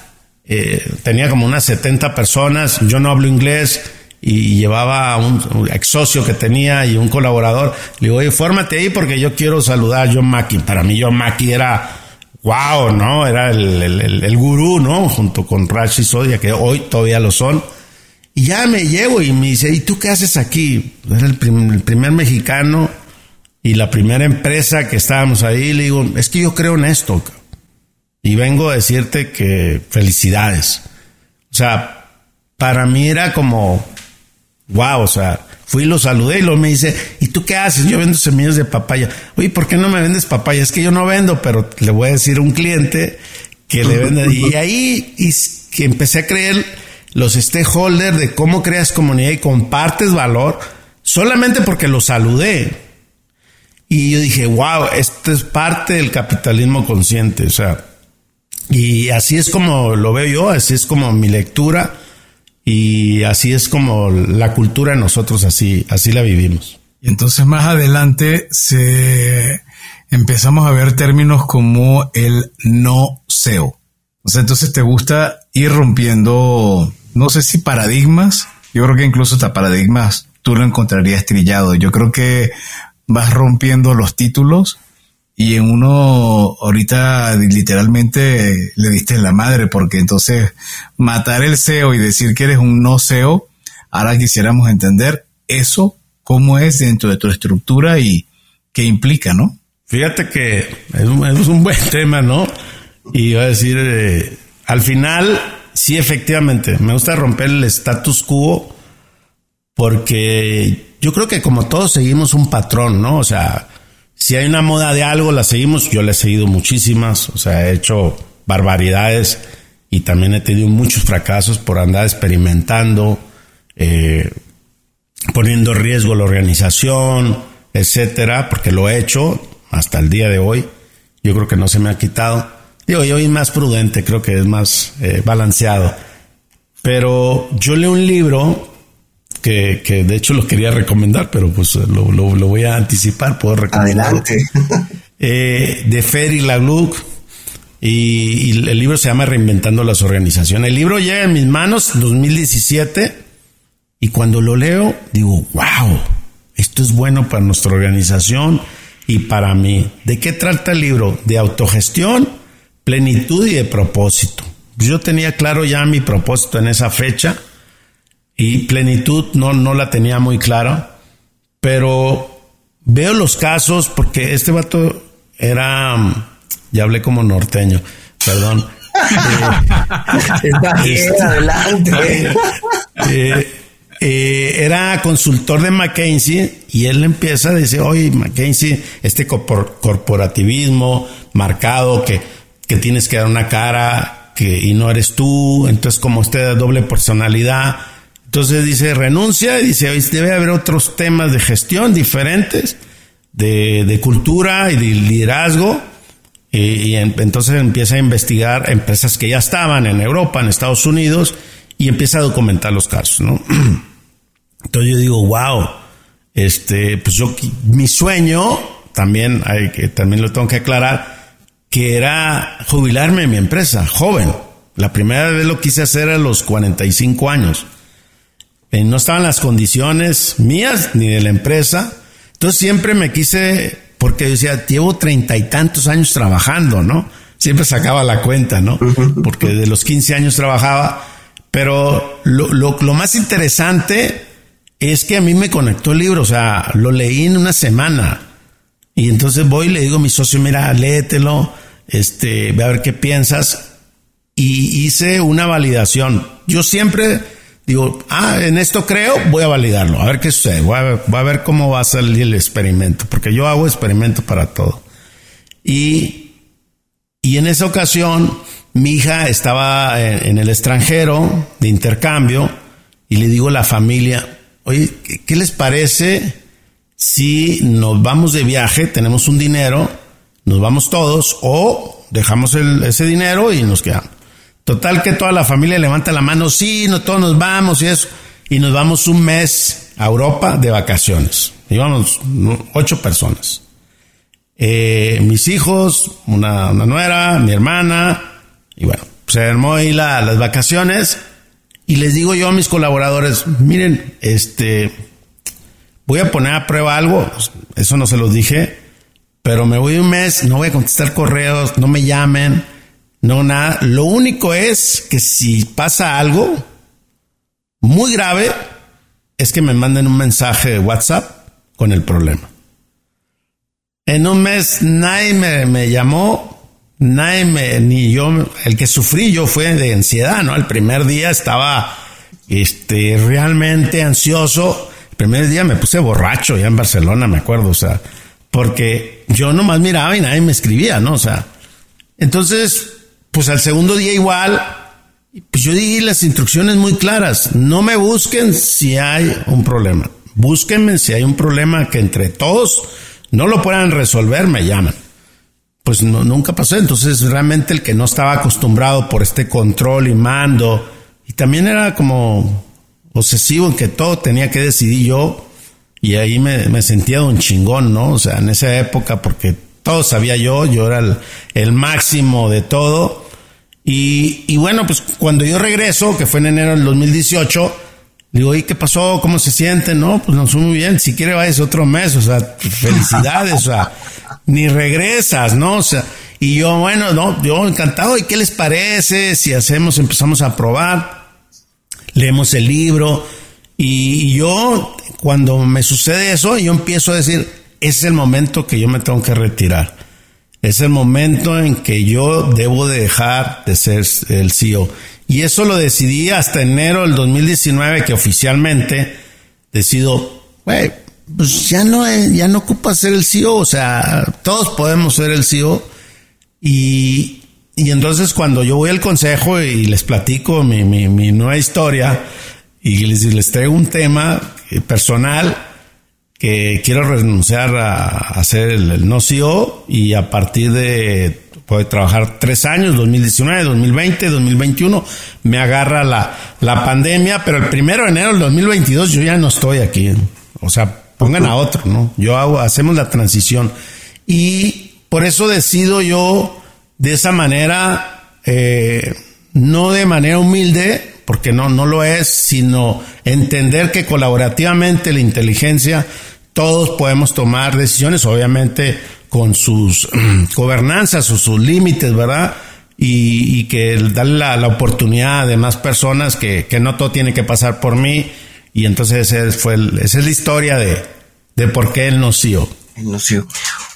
Eh, tenía como unas 70 personas, yo no hablo inglés y llevaba un, ex socio que tenía y un colaborador. Le digo, oye, fórmate ahí porque yo quiero saludar a John Mackey. Para mí John Mackey era wow, ¿no? Era el, gurú, ¿no? Junto con Rashi Sodia, que hoy todavía lo son. Y ya me llevo y me dice, ¿y tú qué haces aquí? Era el, primer mexicano y la primera empresa que estábamos ahí. Le digo, es que yo creo en esto. Y vengo a decirte que felicidades. O sea, para mí era como, wow, o sea, Fui y lo saludé y lo me dice, ¿y tú qué haces? Yo vendo semillas de papaya. Oye, ¿por qué no me vendes papaya? Es que yo no vendo, pero le voy a decir a un cliente que le vende. Y ahí y que empecé a creer los stakeholders de cómo creas comunidad y compartes valor solamente porque lo saludé. Y yo dije, wow, esto es parte del capitalismo consciente. O sea, y así es como lo veo yo, así es como mi lectura y así es como la cultura nosotros así, así la vivimos. Y entonces más adelante se empezamos a ver términos como el no SEO. O sea, entonces te gusta ir rompiendo, no sé si paradigmas, yo creo que incluso hasta paradigmas tú lo encontrarías trillado. Yo creo que vas rompiendo los títulos y en uno ahorita literalmente le diste la madre porque entonces matar el SEO y decir que eres un no SEO, ahora quisiéramos entender eso, cómo es dentro de tu estructura y qué implica, ¿no? Fíjate que es un, buen tema, ¿no? Y iba a decir, eh, al final sí, efectivamente, me gusta romper el status quo porque yo creo que como todos seguimos un patrón, ¿no? O sea, si hay una moda de algo, la seguimos. Yo le he seguido muchísimas, o sea, he hecho barbaridades y también he tenido muchos fracasos por andar experimentando, eh, poniendo en riesgo la organización, etcétera, porque lo he hecho hasta el día de hoy. Yo creo que no se me ha quitado. Digo, yo soy más prudente, creo que es más eh, balanceado. Pero yo leo un libro que, que, de hecho lo quería recomendar, pero pues lo, lo, lo voy a anticipar, puedo recomendar. Adelante. Eh, de Ferry Lagluc. Y, y, el libro se llama Reinventando las Organizaciones. El libro llega en mis manos en 2017 y cuando lo leo digo, wow, esto es bueno para nuestra organización y para mí. ¿De qué trata el libro? De autogestión, plenitud y de propósito. Yo tenía claro ya mi propósito en esa fecha y plenitud no, no la tenía muy clara, pero veo los casos porque este vato era, ya hablé como norteño, perdón. Este, adelante. Eh, eh, era consultor de McKinsey y él empieza a decir, oye, McKinsey, este corporativismo marcado que, que tienes que dar una cara que, y no eres tú, entonces como usted doble personalidad. Entonces dice, renuncia y dice, debe haber otros temas de gestión diferentes, de, cultura y de liderazgo. Y, entonces empieza a investigar empresas que ya estaban en Europa, en Estados Unidos, y empieza a documentar los casos. Entonces yo digo, wow, este, pues yo, mi sueño, también hay que, también lo tengo que aclarar, que era jubilarme en mi empresa, joven. La primera vez lo quise hacer a los 45 años. Eh, no estaban las condiciones mías ni de la empresa. Entonces siempre me quise, porque yo decía, llevo treinta y tantos años trabajando, ¿no? Siempre sacaba la cuenta, ¿no? Porque de los 15 años trabajaba pero lo, lo, lo, más interesante es que a mí me conectó el libro, o sea, lo leí en una semana. Y entonces voy y le digo a mi socio, mira, léetelo, este, ve a ver qué piensas. Y hice una validación. Yo siempre digo, ah, en esto creo, voy a validarlo, a ver qué sucede, voy a ver, cómo va a salir el experimento, porque yo hago experimento para todo. Y, y en esa ocasión, mi hija estaba en el extranjero de intercambio y le digo a la familia, oye, ¿qué les parece si nos vamos de viaje, tenemos un dinero, nos vamos todos o dejamos ese dinero y nos quedamos? Total que toda la familia levanta la mano, sí, no, todos nos vamos y eso. Y nos vamos un mes a Europa de vacaciones. Íbamos ocho personas. Eh, mis hijos, una, una nuera, mi hermana, y bueno, se armó ahí la, las vacaciones y les digo yo a mis colaboradores, miren, este, voy a poner a prueba algo, eso no se los dije, pero me voy un mes, no voy a contestar correos, no me llamen, no nada. Lo único es que si pasa algo muy grave, es que me manden un mensaje de WhatsApp con el problema. En un mes nadie me, me llamó, nadie me, ni yo, el que sufrí yo fue de ansiedad, ¿no? El primer día estaba, este, realmente ansioso. El primer día me puse borracho ya en Barcelona, me acuerdo, o sea, porque yo nomás miraba y nadie me escribía, ¿no? O sea, entonces, pues al segundo día igual, pues yo di las instrucciones muy claras. No me busquen si hay un problema. Búsquenme si hay un problema que entre todos no lo puedan resolver, me llaman pues nunca pasó. Entonces realmente el que no estaba acostumbrado por este control y mando, y también era como obsesivo en que todo tenía que decidir yo, y ahí me, me sentía un chingón, ¿no? O sea, en esa época, porque todo sabía yo, yo era el máximo de todo. Y, y, bueno, pues cuando yo regreso, que fue en enero del 2018, digo, ¿y qué pasó? ¿Cómo se siente? No, pues nos fue muy bien. Si quiere, vayas otro mes. O sea, felicidades. o sea, ni regresas, ¿no? O sea, y yo, bueno, no, yo encantado. ¿Y qué les parece si hacemos, empezamos a probar? Leemos el libro. Y, yo, cuando me sucede eso, yo empiezo a decir, es el momento que yo me tengo que retirar. Es el momento en que yo debo de dejar de ser el CEO. Y eso lo decidí hasta enero del 2019 que oficialmente decido, güey, pues ya no, ya no ocupa ser el CEO, o sea, todos podemos ser el CEO. Y, y entonces cuando yo voy al consejo y les platico mi, mi, mi nueva historia y les, les traigo un tema personal, que quiero renunciar a, a ser el, no CEO y a partir de poder trabajar tres años, 2019, 2020, 2021, me agarra la, la pandemia, pero el primero de enero del 2022 yo ya no estoy aquí. O sea, pongan a otro, ¿no? Yo hago, hacemos la transición. Y por eso decido yo de esa manera, eh, no de manera humilde, porque no, no lo es, sino entender que colaborativamente la inteligencia, todos podemos tomar decisiones, obviamente con sus gobernanzas o sus límites, ¿verdad? Y, que darle la, oportunidad de más personas que, que, no todo tiene que pasar por mí. Y entonces ese fue esa es la historia de, de por qué el. El nocio.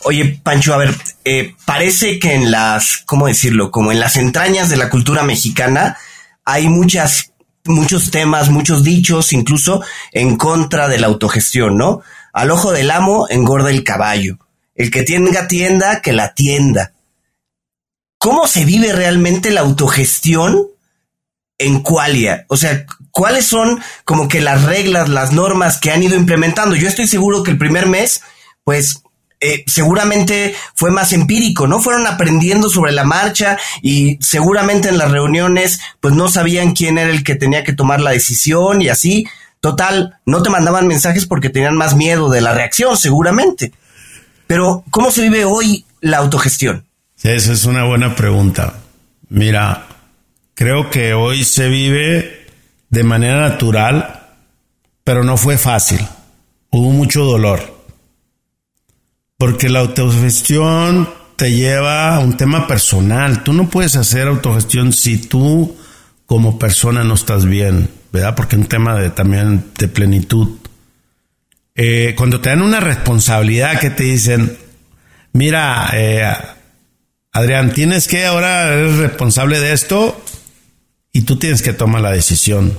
Oye, Pancho, a ver, eh, parece que en las, ¿cómo decirlo? Como en las entrañas de la cultura mexicana, hay muchas, muchos temas, muchos dichos, incluso en contra de la autogestión, ¿no? Al ojo del amo engorda el caballo. El que tenga tienda, que la tienda. ¿Cómo se vive realmente la autogestión en Qualia? O sea, ¿cuáles son como que las reglas, las normas que han ido implementando? Yo estoy seguro que el primer mes, pues eh, seguramente fue más empírico, ¿no? Fueron aprendiendo sobre la marcha y seguramente en las reuniones pues no sabían quién era el que tenía que tomar la decisión y así. Total, no te mandaban mensajes porque tenían más miedo de la reacción, seguramente. Pero, ¿cómo se vive hoy la autogestión? Esa es una buena pregunta. Mira, creo que hoy se vive de manera natural, pero no fue fácil. Hubo mucho dolor porque la autogestión te lleva a un tema personal. Tú no puedes hacer autogestión si tú como persona no estás bien, ¿verdad? Porque es un tema de, también de plenitud. Eh, cuando te dan una responsabilidad que te dicen, mira, eh, Adrián, tienes que ahora eres responsable de esto y tú tienes que tomar la decisión.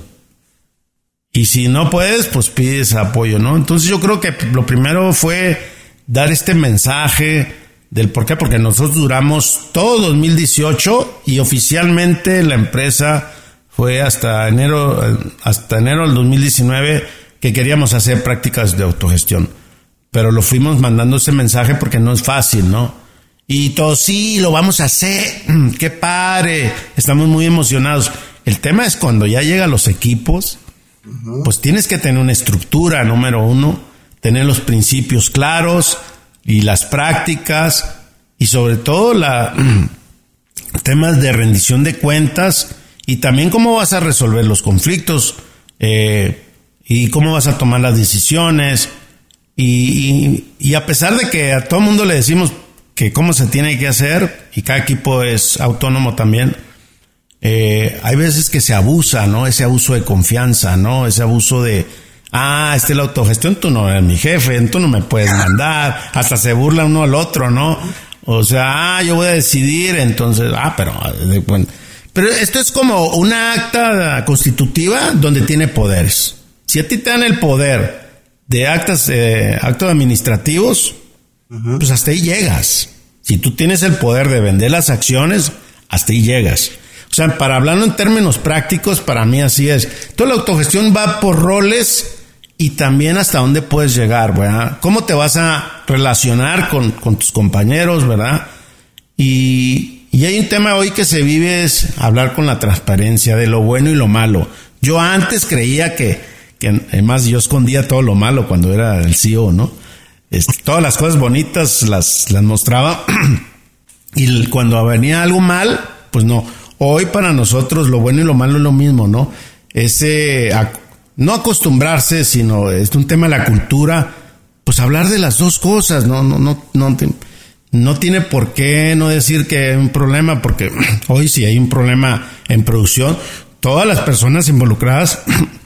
Y si no puedes, pues pides apoyo, ¿no? Entonces yo creo que lo primero fue dar este mensaje del por qué, porque nosotros duramos todo 2018 y oficialmente la empresa fue hasta enero, hasta enero del 2019 que queríamos hacer prácticas de autogestión. Pero lo fuimos mandando ese mensaje porque no es fácil, ¿no? Y todos, sí, lo vamos a hacer, qué padre, estamos muy emocionados. El tema es cuando ya llegan los equipos, pues tienes que tener una estructura, número uno, tener los principios claros y las prácticas y sobre todo la temas de rendición de cuentas y también cómo vas a resolver los conflictos eh, y cómo vas a tomar las decisiones. Y, a pesar de que a todo el mundo le decimos que cómo se tiene que hacer y cada equipo es autónomo también eh, hay veces que se abusa no ese abuso de confianza no ese abuso de ah, este es la autogestión, tú no eres mi jefe, tú no me puedes mandar, hasta se burla uno al otro, ¿no? O sea, ah, yo voy a decidir, entonces, ah, pero, pero esto es como una acta constitutiva donde tiene poderes. Si a ti te dan el poder de actas, eh, actos administrativos, pues hasta ahí llegas. Si tú tienes el poder de vender las acciones, hasta ahí llegas. O sea, para hablarlo en términos prácticos, para mí así es. Toda la autogestión va por roles y también hasta dónde puedes llegar, ¿verdad? ¿Cómo te vas a relacionar con, tus compañeros, ¿verdad? Y, y, hay un tema hoy que se vive es hablar con la transparencia de lo bueno y lo malo. Yo antes creía que, que además yo escondía todo lo malo cuando era el CEO, ¿no? todas las cosas bonitas las, las mostraba y cuando venía algo mal, pues no. Hoy para nosotros lo bueno y lo malo es lo mismo, ¿no? Ese no acostumbrarse, sino es un tema de la cultura, pues hablar de las dos cosas, no, no, no, no, tiene por qué no decir que hay un problema, porque hoy si hay un problema en producción, todas las personas involucradas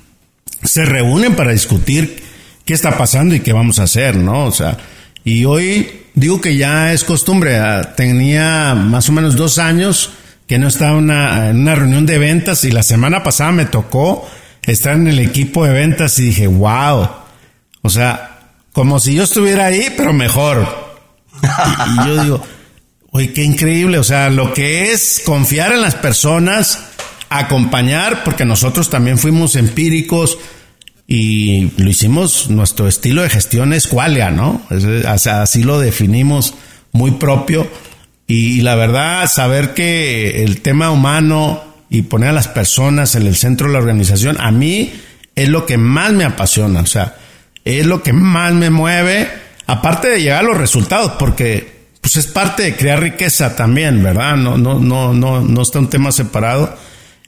se reúnen para discutir qué está pasando y qué vamos a hacer, ¿no? O sea, y hoy digo que ya es costumbre, ah, tenía más o menos dos años que no estaba en una reunión de ventas y la semana pasada me tocó estar en el equipo de ventas y dije, wow, o sea, como si yo estuviera ahí, pero mejor. Y, yo digo, oye, qué increíble, o sea, lo que es confiar en las personas, acompañar, porque nosotros también fuimos empíricos y lo hicimos, nuestro estilo de gestión es qualia, ¿no? así lo definimos muy propio y la verdad, saber que el tema humano y poner a las personas en el centro de la organización, a mí es lo que más me apasiona, o sea, es lo que más me mueve, aparte de llegar a los resultados, porque pues es parte de crear riqueza también, ¿verdad? No, no, no, no, no está un tema separado.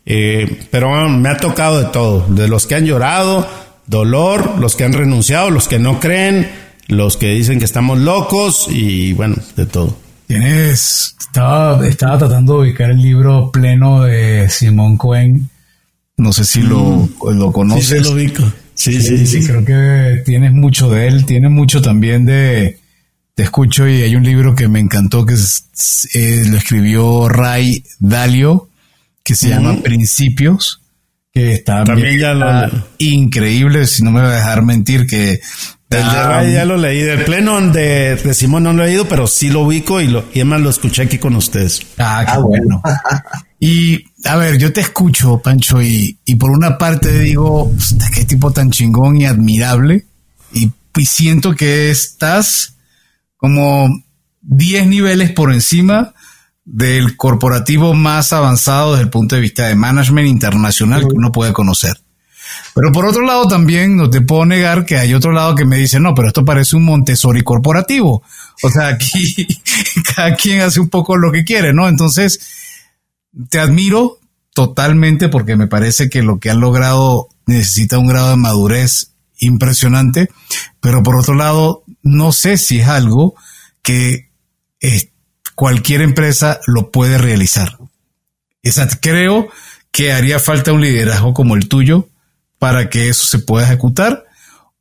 Eh, pero me ha tocado de todo, de los que han llorado, dolor, los que han renunciado, los que no creen, los que dicen que estamos locos y bueno, de todo. Tienes, estaba, estaba tratando de ubicar el libro pleno de Simón Cohen. No sé si lo, mm. lo conoces. Sí, lo ubico. Sí sí, sí, Creo que tienes mucho de él. Tiene mucho también de, te escucho y hay un libro que me encantó que eh, lo escribió Ray Dalio, que se llama Principios, que está también ya lo... increíble, si no me voy a dejar mentir, que el de Ray ya lo leí. Del pleno de, de, Simón no lo he leído, pero sí lo ubico y, lo, y además lo escuché aquí con ustedes. Ah, qué ah, bueno. y a ver, yo te escucho, Pancho, y, y por una parte digo, qué tipo tan chingón y admirable. Y, y siento que estás como 10 niveles por encima del corporativo más avanzado desde el punto de vista de management internacional que uno puede conocer. Pero por otro lado también no te puedo negar que hay otro lado que me dice, no, pero esto parece un Montessori corporativo. O sea, aquí cada quien hace un poco lo que quiere, ¿no? Entonces, te admiro totalmente porque me parece que lo que han logrado necesita un grado de madurez impresionante, pero por otro lado, no sé si es algo que eh, cualquier empresa lo puede realizar. creo que haría falta un liderazgo como el tuyo para que eso se pueda ejecutar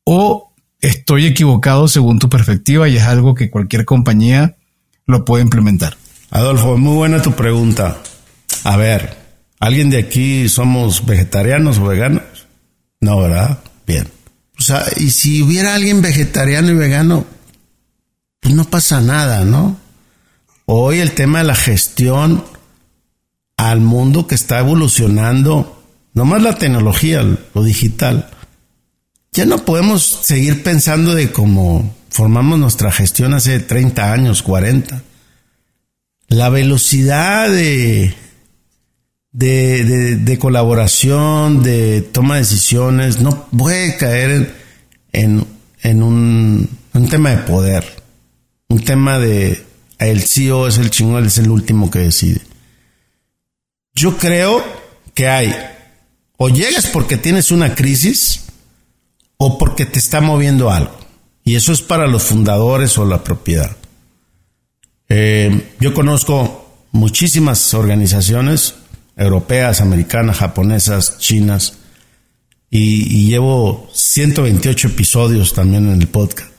o estoy equivocado según tu perspectiva y es algo que cualquier compañía lo puede implementar? Adolfo, muy buena tu pregunta. A ver, ¿alguien de aquí somos vegetarianos o veganos? No, ¿verdad? Bien. O sea, y si hubiera alguien vegetariano y vegano, pues no pasa nada, ¿no? Hoy el tema de la gestión al mundo que está evolucionando no más la tecnología, lo digital. Ya no podemos seguir pensando de cómo formamos nuestra gestión hace 30 años, 40. La velocidad de, de, colaboración, de toma de decisiones, no puede caer en, en, un, un, tema de poder. Un tema de el CEO es el chingón, es el último que decide. Yo creo que hay o llegas porque tienes una crisis o porque te está moviendo algo. Y eso es para los fundadores o la propiedad. Eh, yo conozco muchísimas organizaciones europeas, americanas, japonesas, chinas, y, llevo 128 episodios también en el podcast.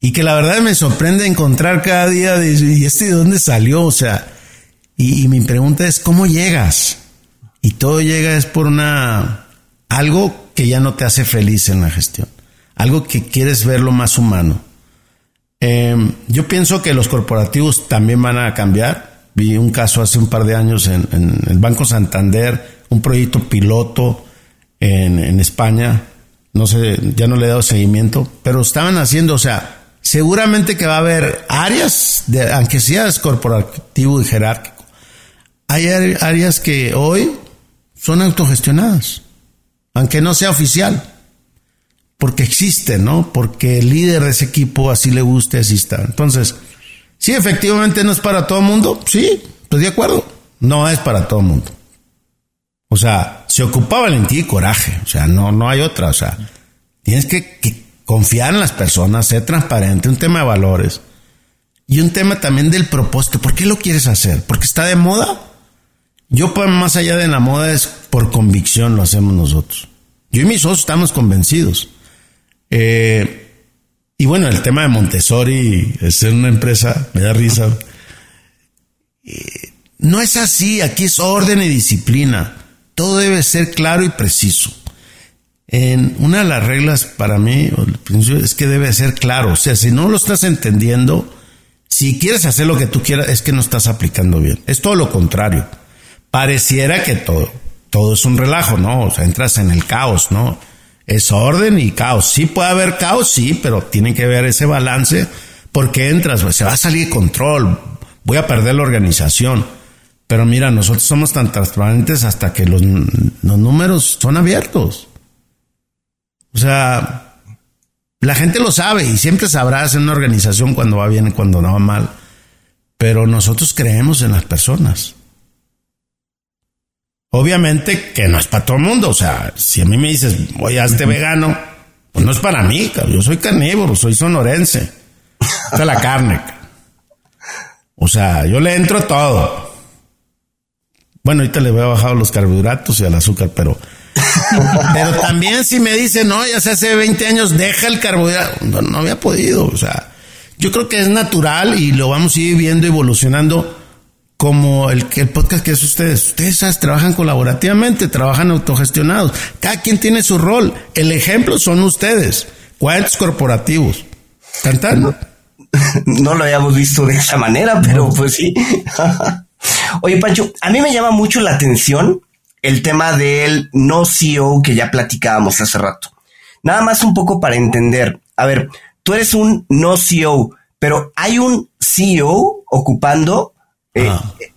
Y que la verdad me sorprende encontrar cada día, ¿y este de dónde salió? O sea, y mi pregunta es, ¿cómo llegas? Y todo llega es por una algo que ya no te hace feliz en la gestión, algo que quieres verlo más humano. Em, yo pienso que los corporativos también van a cambiar. Vi un caso hace un par de años en, el Banco Santander, un proyecto piloto en, en, España. No sé, ya no le he dado seguimiento, pero estaban haciendo, o sea, seguramente que va a haber áreas, de, aunque seas corporativo y jerárquico, hay áreas que hoy son autogestionadas, aunque no sea oficial, porque existe, ¿no? Porque el líder de ese equipo así le guste, así está. Entonces, sí, efectivamente no es para todo el mundo, sí, estoy de acuerdo, no es para todo el mundo. O sea, se ocupaba valentía y coraje, o sea, no, no hay otra, o sea, tienes que, que confiar en las personas, ser transparente, un tema de valores. Y un tema también del propósito. ¿Por qué lo quieres hacer? ¿Porque está de moda? Yo, pues, más allá de la moda, es por convicción lo hacemos nosotros. Yo y mis socios estamos convencidos. Eh, y bueno, el tema de Montessori es una empresa, me da risa. No es así, aquí es orden y disciplina. Todo debe ser claro y preciso. En una de las reglas para mí es que debe ser claro. O sea, si no lo estás entendiendo, si quieres hacer lo que tú quieras, es que no estás aplicando bien. Es todo lo contrario. Pareciera que todo, todo es un relajo, ¿no? O sea, entras en el caos, ¿no? Es orden y caos. Sí puede haber caos, sí, pero tiene que haber ese balance porque entras, se va a salir control, voy a perder la organización. Pero mira, nosotros somos tan transparentes hasta que los, los números son abiertos. O sea, la gente lo sabe y siempre sabrás en una organización cuando va bien y cuando no va mal. Pero nosotros creemos en las personas. Obviamente que no es para todo el mundo. O sea, si a mí me dices, voy a este vegano, pues no es para mí. Yo soy carnívoro, soy sonorense. Esta la carne. O sea, yo le entro todo. Bueno, ahorita le voy a bajar los carbohidratos y el azúcar, pero. pero también si me dice, no, ya se hace 20 años, deja el carbohidrato. No, no había podido. O sea, yo creo que es natural y lo vamos a ir viendo evolucionando como el, el podcast que es ustedes. Ustedes trabajan colaborativamente, trabajan autogestionados. Cada quien tiene su rol. El ejemplo son ustedes, cuentos corporativos. Cantando. No lo habíamos visto de esa manera, pero pues sí. Oye, Pancho, a mí me llama mucho la atención el tema del no CEO que ya platicábamos hace rato. Nada más un poco para entender. A ver, tú eres un no CEO, pero hay un CEO ocupando eh,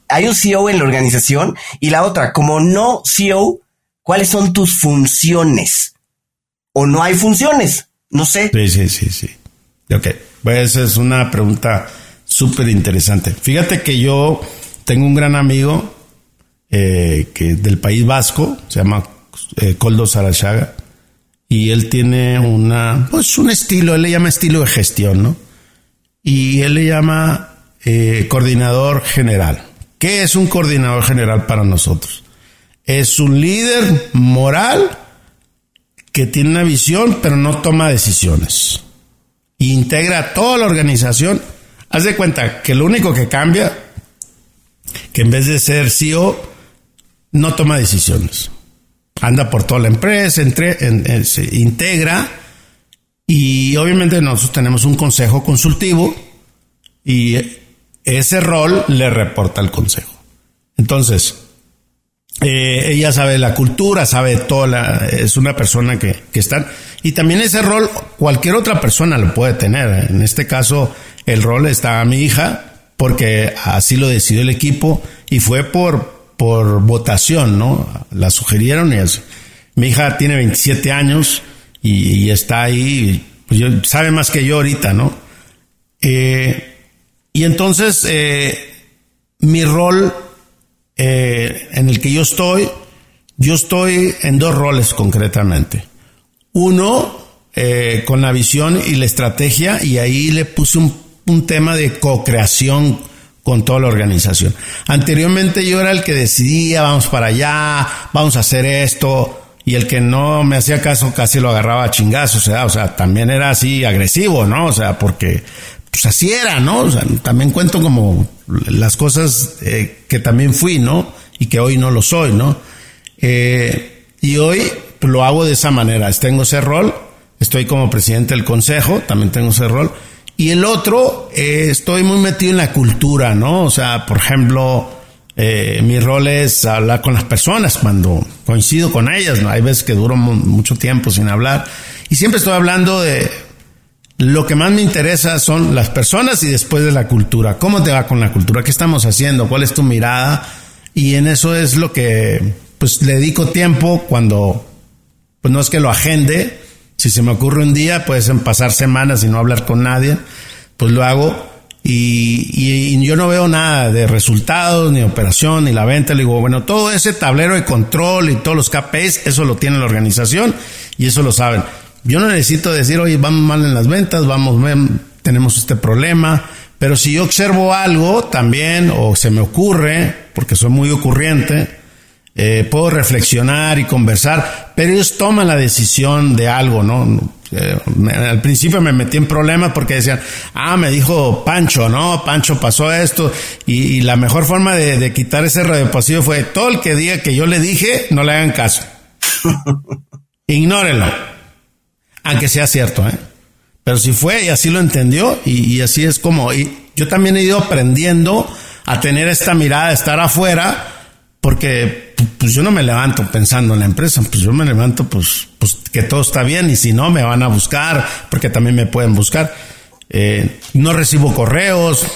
hay un CEO en la organización y la otra, como no CEO, ¿cuáles son tus funciones? ¿O no hay funciones? No sé. Sí, sí, sí, sí. Ok, pues esa es una pregunta súper interesante. Fíjate que yo tengo un gran amigo eh, que del País Vasco, se llama eh, Coldo Sarachaga, y él tiene una, pues un estilo, él le llama estilo de gestión, ¿no? Y él le llama eh, coordinador general. ¿Qué es un coordinador general para nosotros? Es un líder moral que tiene una visión pero no toma decisiones. Integra toda la organización. Haz de cuenta que lo único que cambia, que en vez de ser CEO, no toma decisiones. Anda por toda la empresa, entre, se integra y obviamente nosotros tenemos un consejo consultivo y ese rol le reporta al consejo. Entonces, eh, ella sabe la cultura, sabe toda es una persona que, que está, y también ese rol cualquier otra persona lo puede tener. En este caso, el rol está a mi hija, porque así lo decidió el equipo y fue por, por votación, ¿no? La sugirieron y Mi hija tiene 27 años y, está ahí, pues sabe más que yo ahorita, ¿no? Eh, y entonces, eh, mi rol eh, en el que yo estoy, yo estoy en dos roles concretamente. Uno, eh, con la visión y la estrategia, y ahí le puse un, un tema de co-creación con toda la organización. Anteriormente yo era el que decidía, vamos para allá, vamos a hacer esto, y el que no me hacía caso casi lo agarraba a chingazos, o sea, o sea, también era así agresivo, ¿no? O sea, porque pues así era, ¿no? O sea, también cuento como las cosas eh, que también fui, ¿no? Y que hoy no lo soy, ¿no? Eh, y hoy lo hago de esa manera. Tengo ese rol, estoy como presidente del consejo, también tengo ese rol. Y el otro, eh, estoy muy metido en la cultura, ¿no? O sea, por ejemplo, mi rol es hablar con las personas cuando coincido con ellas, ¿no? Hay veces que duro mucho tiempo sin hablar. Y siempre estoy hablando de lo que más me interesa son las personas y después de la cultura. ¿Cómo te va con la cultura? ¿Qué estamos haciendo? ¿Cuál es tu mirada? Y en eso es lo que pues le dedico tiempo cuando pues no es que lo agende. Si se me ocurre un día, pueden pasar semanas y no hablar con nadie, pues lo hago. Y, y, yo no veo nada de resultados, ni operación, ni la venta. Le digo, bueno, todo ese tablero de control y todos los KPIs, eso lo tiene la organización y eso lo saben. Yo no necesito decir, oye, vamos mal en las ventas, vamos, tenemos este problema. Pero si yo observo algo también, o se me ocurre, porque soy muy ocurriente, eh, puedo reflexionar y conversar, pero ellos toman la decisión de algo, ¿no? Eh, al principio me metí en problemas porque decían, ah, me dijo Pancho, ¿no? Pancho pasó esto. Y, la mejor forma de, quitar ese radio pasivo fue todo el que diga que yo le dije, no le hagan caso. Ignórenlo. Aunque sea cierto, ¿eh? Pero si fue y así lo entendió y, y así es como... Y yo también he ido aprendiendo a tener esta mirada de estar afuera porque pues yo no me levanto pensando en la empresa, pues yo me levanto pues, pues que todo está bien y si no me van a buscar, porque también me pueden buscar. Eh, no recibo correos,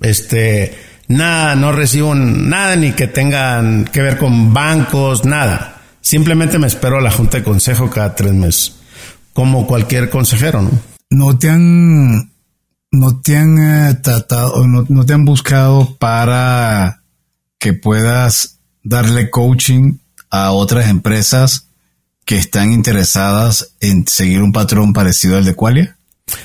este, nada, no recibo nada ni que tengan que ver con bancos, nada. Simplemente me espero a la junta de consejo cada tres meses, como cualquier consejero, ¿no? No te han, no te han eh, tratado, no, no te han buscado para que puedas darle coaching a otras empresas que están interesadas en seguir un patrón parecido al de Qualia?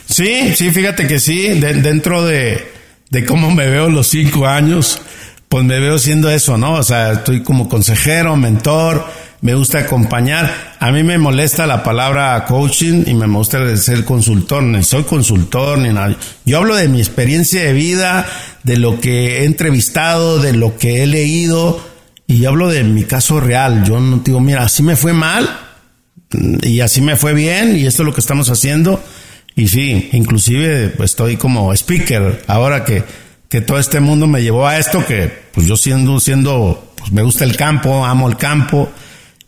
Sí, sí, fíjate que sí, dentro de, de cómo me veo los cinco años, pues me veo siendo eso, ¿no? O sea, estoy como consejero, mentor, me gusta acompañar. A mí me molesta la palabra coaching y me gusta ser consultor, ni soy consultor ni nada. Yo hablo de mi experiencia de vida, de lo que he entrevistado, de lo que he leído, y hablo de mi caso real. Yo no digo, mira, así me fue mal y así me fue bien y esto es lo que estamos haciendo. Y sí, inclusive pues, estoy como speaker ahora que, que todo este mundo me llevó a esto, que pues yo siendo, siendo, pues me gusta el campo, amo el campo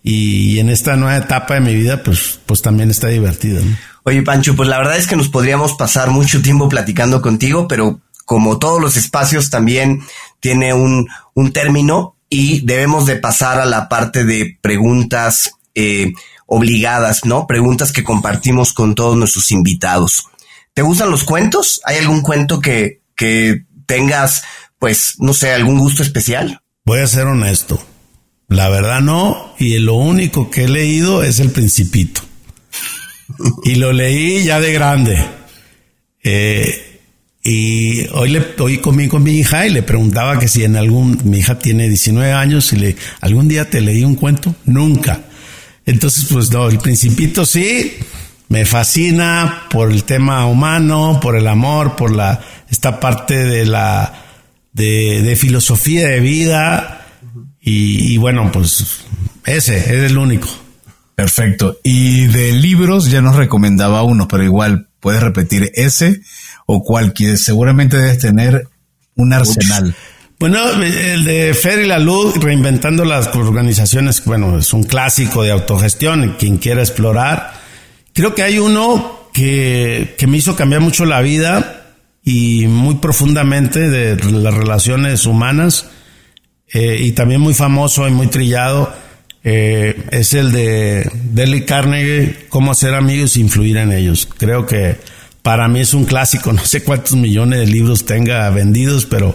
y, en esta nueva etapa de mi vida pues, pues también está divertido. Oye Pancho, pues la verdad es que nos podríamos pasar mucho tiempo platicando contigo, pero como todos los espacios también tiene un, un término y debemos de pasar a la parte de preguntas eh, obligadas, ¿no? Preguntas que compartimos con todos nuestros invitados. ¿Te gustan los cuentos? ¿Hay algún cuento que, que tengas, pues, no sé, algún gusto especial? Voy a ser honesto. La verdad no, y lo único que he leído es El Principito. y lo leí ya de grande. Eh, y hoy le hoy comí con mi hija y le preguntaba que si en algún, mi hija tiene 19 años y le, algún día te leí un cuento, nunca. Entonces, pues no, el principito sí, me fascina por el tema humano, por el amor, por la, esta parte de la, de, de filosofía de vida. Y, y bueno, pues ese es el único. Perfecto. Y de libros ya nos recomendaba uno, pero igual puedes repetir ese o cualquier, seguramente debes tener un arsenal. Bueno, el de Fer y la Luz, reinventando las organizaciones, bueno, es un clásico de autogestión, quien quiera explorar. Creo que hay uno que, que me hizo cambiar mucho la vida y muy profundamente de las relaciones humanas, eh, y también muy famoso y muy trillado, eh, es el de Dale Carnegie, Cómo hacer amigos e influir en ellos. Creo que para mí es un clásico, no sé cuántos millones de libros tenga vendidos, pero,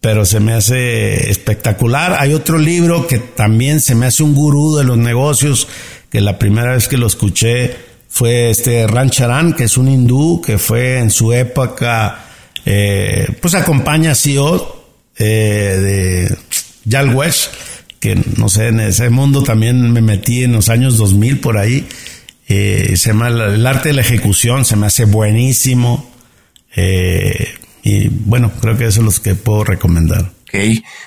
pero se me hace espectacular. Hay otro libro que también se me hace un gurú de los negocios, que la primera vez que lo escuché fue este Rancharan, que es un hindú que fue en su época, eh, pues acompaña a CEO de Yal West, que no sé, en ese mundo también me metí en los años 2000 por ahí eh, se llama El arte de la ejecución, se me hace buenísimo. Eh, y bueno, creo que eso es lo que puedo recomendar. Ok,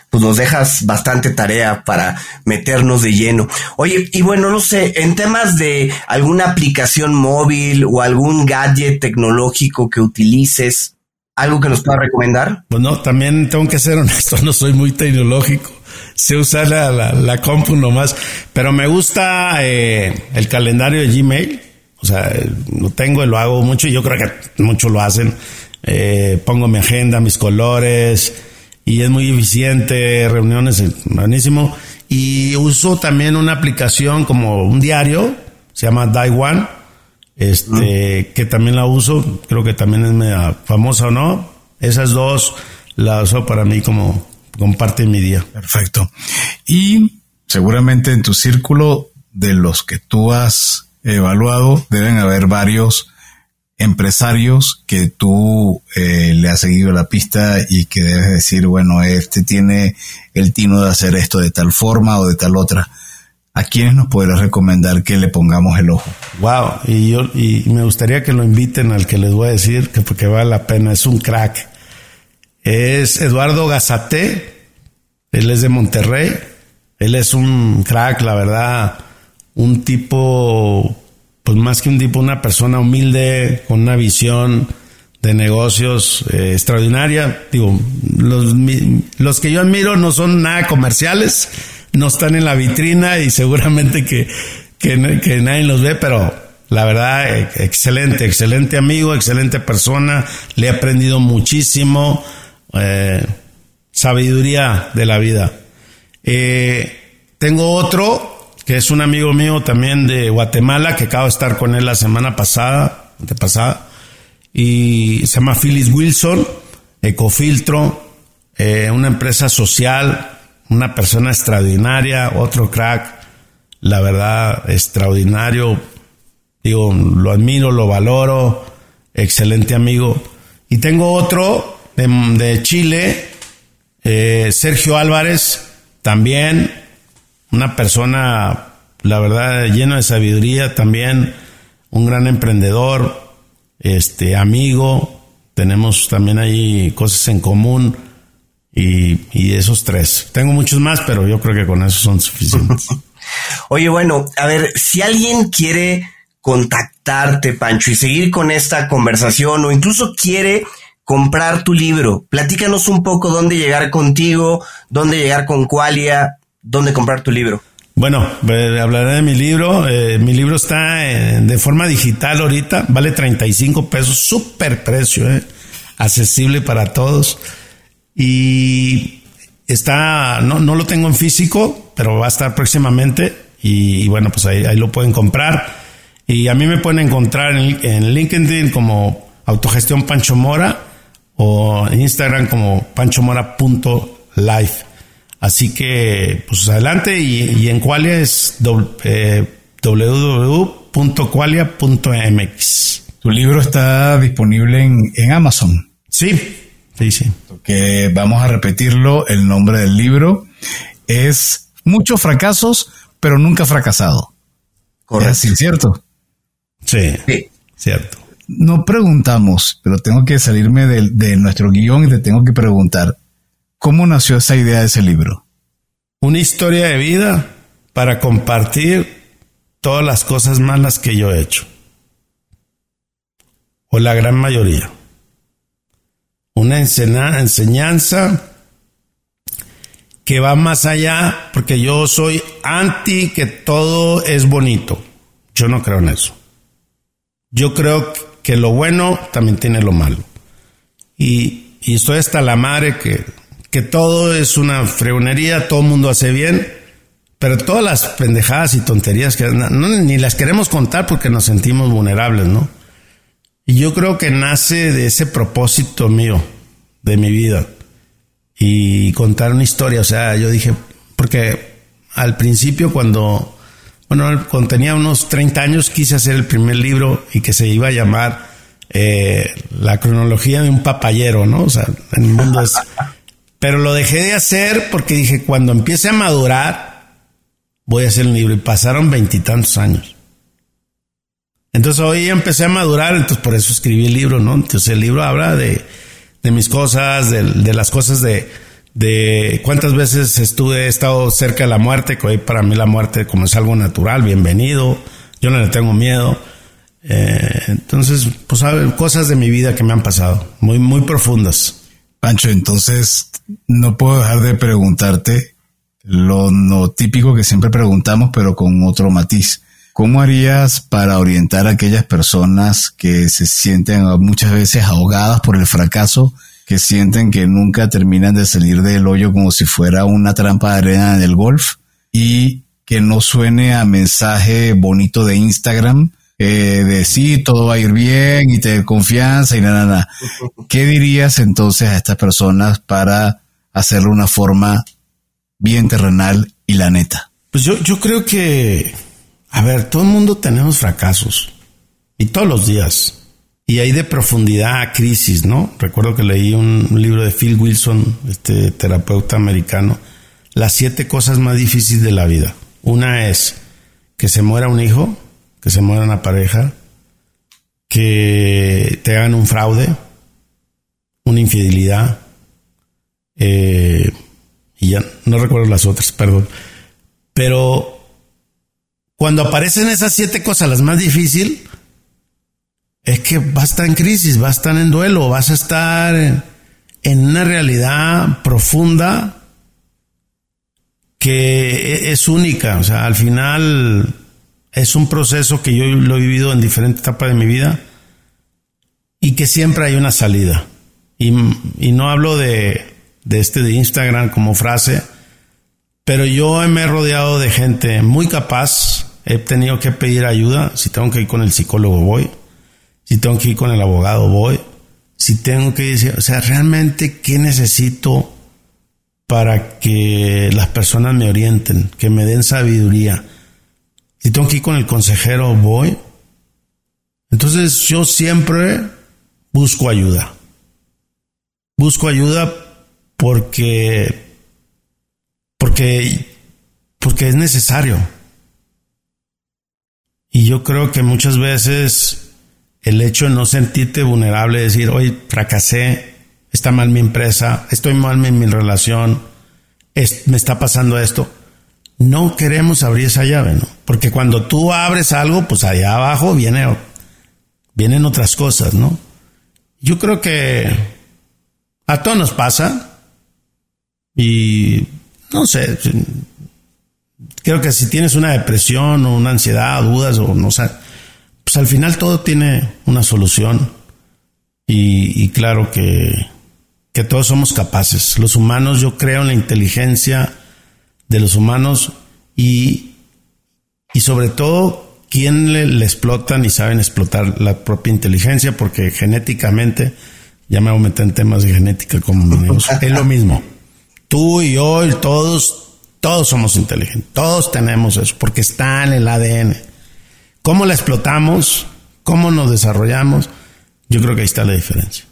pues nos dejas bastante tarea para meternos de lleno. Oye, y bueno, no sé, en temas de alguna aplicación móvil o algún gadget tecnológico que utilices, ¿algo que nos pueda recomendar? Bueno, también tengo que ser honesto, no soy muy tecnológico sé usar la, la, la, compu nomás, pero me gusta eh, el calendario de Gmail. O sea, lo tengo y lo hago mucho y yo creo que muchos lo hacen. Eh, pongo mi agenda, mis colores y es muy eficiente, reuniones, buenísimo. Y uso también una aplicación como un diario, se llama Daiwan, este, que también la uso, creo que también es media famosa o no. Esas dos las uso para mí como comparte mi día. Perfecto. Y seguramente en tu círculo de los que tú has evaluado deben haber varios empresarios que tú eh, le has seguido la pista y que debes decir, bueno, este tiene el tino de hacer esto de tal forma o de tal otra. ¿A quiénes nos podrías recomendar que le pongamos el ojo? Wow, y yo y me gustaría que lo inviten al que les voy a decir que porque vale la pena, es un crack. Es Eduardo Gazate, él es de Monterrey, él es un crack, la verdad, un tipo, pues más que un tipo, una persona humilde, con una visión de negocios eh, extraordinaria. Digo, los, los que yo admiro no son nada comerciales, no están en la vitrina y seguramente que, que, nadie los ve, pero la verdad, e, excelente, excelente amigo, excelente persona, le he aprendido muchísimo, eh, sabiduría de la vida. Eh, tengo otro que es un amigo mío también de Guatemala, que acabo de estar con él la semana pasada, y se llama Phyllis Wilson, Ecofiltro, eh, una empresa social, una persona extraordinaria, otro crack, la verdad, extraordinario, digo, lo admiro, lo valoro, excelente amigo. Y tengo otro de, Chile, eh, Sergio Álvarez, también una persona, la verdad, llena de sabiduría, también un gran emprendedor, este amigo, tenemos también ahí cosas en común y, y esos tres. Tengo muchos más, pero yo creo que con eso son suficientes. Oye, bueno, a ver, si alguien quiere contactarte, Pancho, y seguir con esta conversación o incluso quiere comprar tu libro, platícanos un poco dónde llegar contigo, dónde llegar con Qualia, dónde comprar tu libro. Bueno, hablaré de mi libro. Eh, mi libro está de forma digital ahorita, vale 35 pesos, súper precio, eh, accesible para todos. Y está, no, no lo tengo en físico, pero va a estar próximamente. Y, bueno, pues ahí, ahí, lo pueden comprar. Y a mí me pueden encontrar en, en LinkedIn como Autogestión Pancho Mora o en Instagram como panchomora.life. Así que, pues adelante y, en Qualia es eh, www.qualia.mx. Tu libro está disponible en, Amazon. Sí, sí, sí. Que vamos a repetirlo, el nombre del libro es Muchos fracasos, pero nunca fracasado. Correcto. ¿Es cierto? Sí, sí, cierto. No preguntamos, pero tengo que salirme de, de nuestro guion y te tengo que preguntar, ¿Cómo nació esa idea de ese libro? Una historia de vida para compartir todas las cosas malas que yo he hecho. O la gran mayoría. Una enseñanza que va más allá, porque yo soy anti que todo es bonito. Yo no creo en eso. Yo creo que lo bueno también tiene lo malo. Y, y estoy hasta la madre que que todo es una fregonería, todo el mundo hace bien, pero todas las pendejadas y tonterías que ni las queremos contar porque nos sentimos vulnerables, ¿no? Y yo creo que nace de ese propósito mío, de mi vida, y contar una historia, o sea, yo dije, porque al principio cuando, bueno, cuando tenía unos 30 años quise hacer el primer libro y que se iba a llamar eh, La cronología de un papayero, ¿no? O sea, en el mundo es pero lo dejé de hacer porque dije, cuando empiece a madurar, voy a hacer un libro. Y pasaron veintitantos años. Entonces hoy empecé a madurar, entonces por eso escribí el libro, ¿no? Entonces el libro habla de, mis cosas, de, las cosas de, cuántas veces estuve, he estado cerca de la muerte, que hoy para mí la muerte como es algo natural, bienvenido, yo no le tengo miedo. Eh, entonces, pues cosas de mi vida que me han pasado, muy, muy profundas. Pancho, entonces no puedo dejar de preguntarte lo no típico que siempre preguntamos, pero con otro matiz. ¿Cómo harías para orientar a aquellas personas que se sienten muchas veces ahogadas por el fracaso, que sienten que nunca terminan de salir del hoyo como si fuera una trampa de arena en el golf y que no suene a mensaje bonito de Instagram, eh, de sí, todo va a ir bien y te confianza y nada, nada. ¿Qué dirías entonces a estas personas para hacerlo de una forma bien terrenal y la neta? Pues yo, yo creo que, a ver, todo el mundo tenemos fracasos y todos los días. Y hay de profundidad a crisis, ¿no? Recuerdo que leí un, libro de Phil Wilson, este terapeuta americano, Las siete cosas más difíciles de la vida. Una es que se muera un hijo, que se muera una pareja, que te hagan un fraude, una infidelidad, eh, y ya no recuerdo las otras, perdón. Pero cuando aparecen esas siete cosas, las más difíciles, es que vas a estar en crisis, vas a estar en duelo, vas a estar en una realidad profunda que e-, es única. O sea, al final es un proceso que yo lo he vivido en diferentes etapas de mi vida y que siempre hay una salida. Y, no hablo de, de este de Instagram como frase, pero yo me he rodeado de gente muy capaz. He tenido que pedir ayuda. Si tengo que ir con el psicólogo, voy. Si tengo que ir con el abogado, voy. Si tengo que decir, o sea, realmente, ¿qué necesito para que las personas me orienten, que me den sabiduría? Si tengo que ir con el consejero, voy. Entonces, yo siempre busco ayuda. Busco ayuda porque, porque, porque es necesario. Y yo creo que muchas veces el hecho de no sentirte vulnerable, decir, hoy fracasé, está mal mi empresa, estoy mal en mi relación, me está pasando esto. No queremos abrir esa llave, ¿no? Porque cuando tú abres algo, pues allá abajo viene, vienen otras cosas, ¿no? Yo creo que a todos nos pasa y no sé, creo que si tienes una depresión o una ansiedad, dudas o no sé, pues al final todo tiene una solución y, claro que, que todos somos capaces. Los humanos, yo creo en la inteligencia de los humanos y, y sobre todo quién le, explotan y saben explotar la propia inteligencia porque genéticamente, ya me voy a meter en temas de genética como es lo mismo. Tú y yo y todos, todos somos inteligentes, todos tenemos eso porque está en el ADN. ¿Cómo la explotamos? ¿Cómo nos desarrollamos? Yo creo que ahí está la diferencia.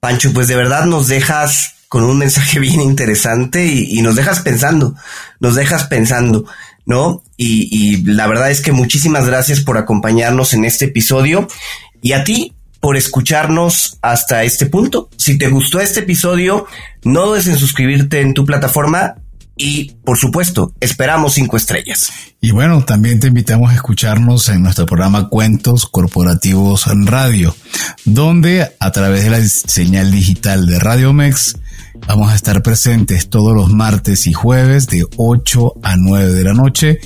Pancho, pues de verdad nos dejas con un mensaje bien interesante y, nos dejas pensando, nos dejas pensando, ¿no? Y, y, la verdad es que muchísimas gracias por acompañarnos en este episodio y a ti por escucharnos hasta este punto. Si te gustó este episodio, no dudes en suscribirte en tu plataforma y, por supuesto, esperamos cinco estrellas. Y bueno, también te invitamos a escucharnos en nuestro programa Cuentos Corporativos en Radio, donde a través de la señal digital de Radio Mex vamos a estar presentes todos los martes y jueves de 8 a 9 de la noche,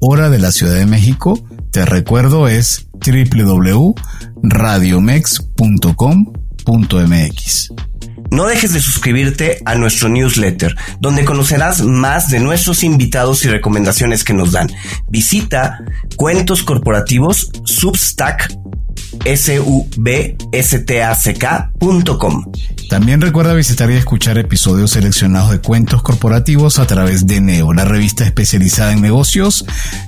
hora de la Ciudad de México. Te recuerdo es www.radiomex.com.mx. No dejes de suscribirte a nuestro newsletter, donde conocerás más de nuestros invitados y recomendaciones que nos dan. Visita Cuentos Corporativos Substack substack.com. También recuerda visitar y escuchar episodios seleccionados de cuentos corporativos a través de Neo, la revista especializada en negocios.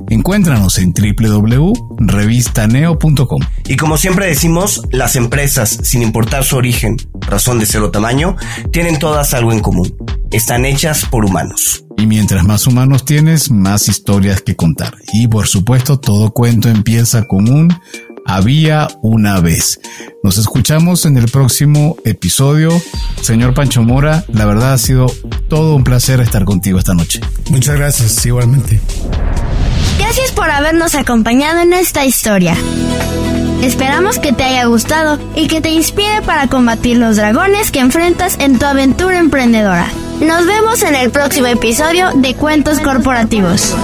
Encuéntranos en www.revistaneo.com. Y como siempre decimos, las empresas, sin importar su origen, razón de ser o tamaño, tienen todas algo en común. Están hechas por humanos. Y mientras más humanos tienes, más historias que contar. Y por supuesto, todo cuento empieza con un había una vez. Nos escuchamos en el próximo episodio. Señor Pancho Mora, la verdad ha sido todo un placer estar contigo esta noche. Muchas gracias, igualmente. Gracias por habernos acompañado en esta historia. Esperamos que te haya gustado y que te inspire para combatir los dragones que enfrentas en tu aventura emprendedora. Nos vemos en el próximo episodio de Cuentos Corporativos.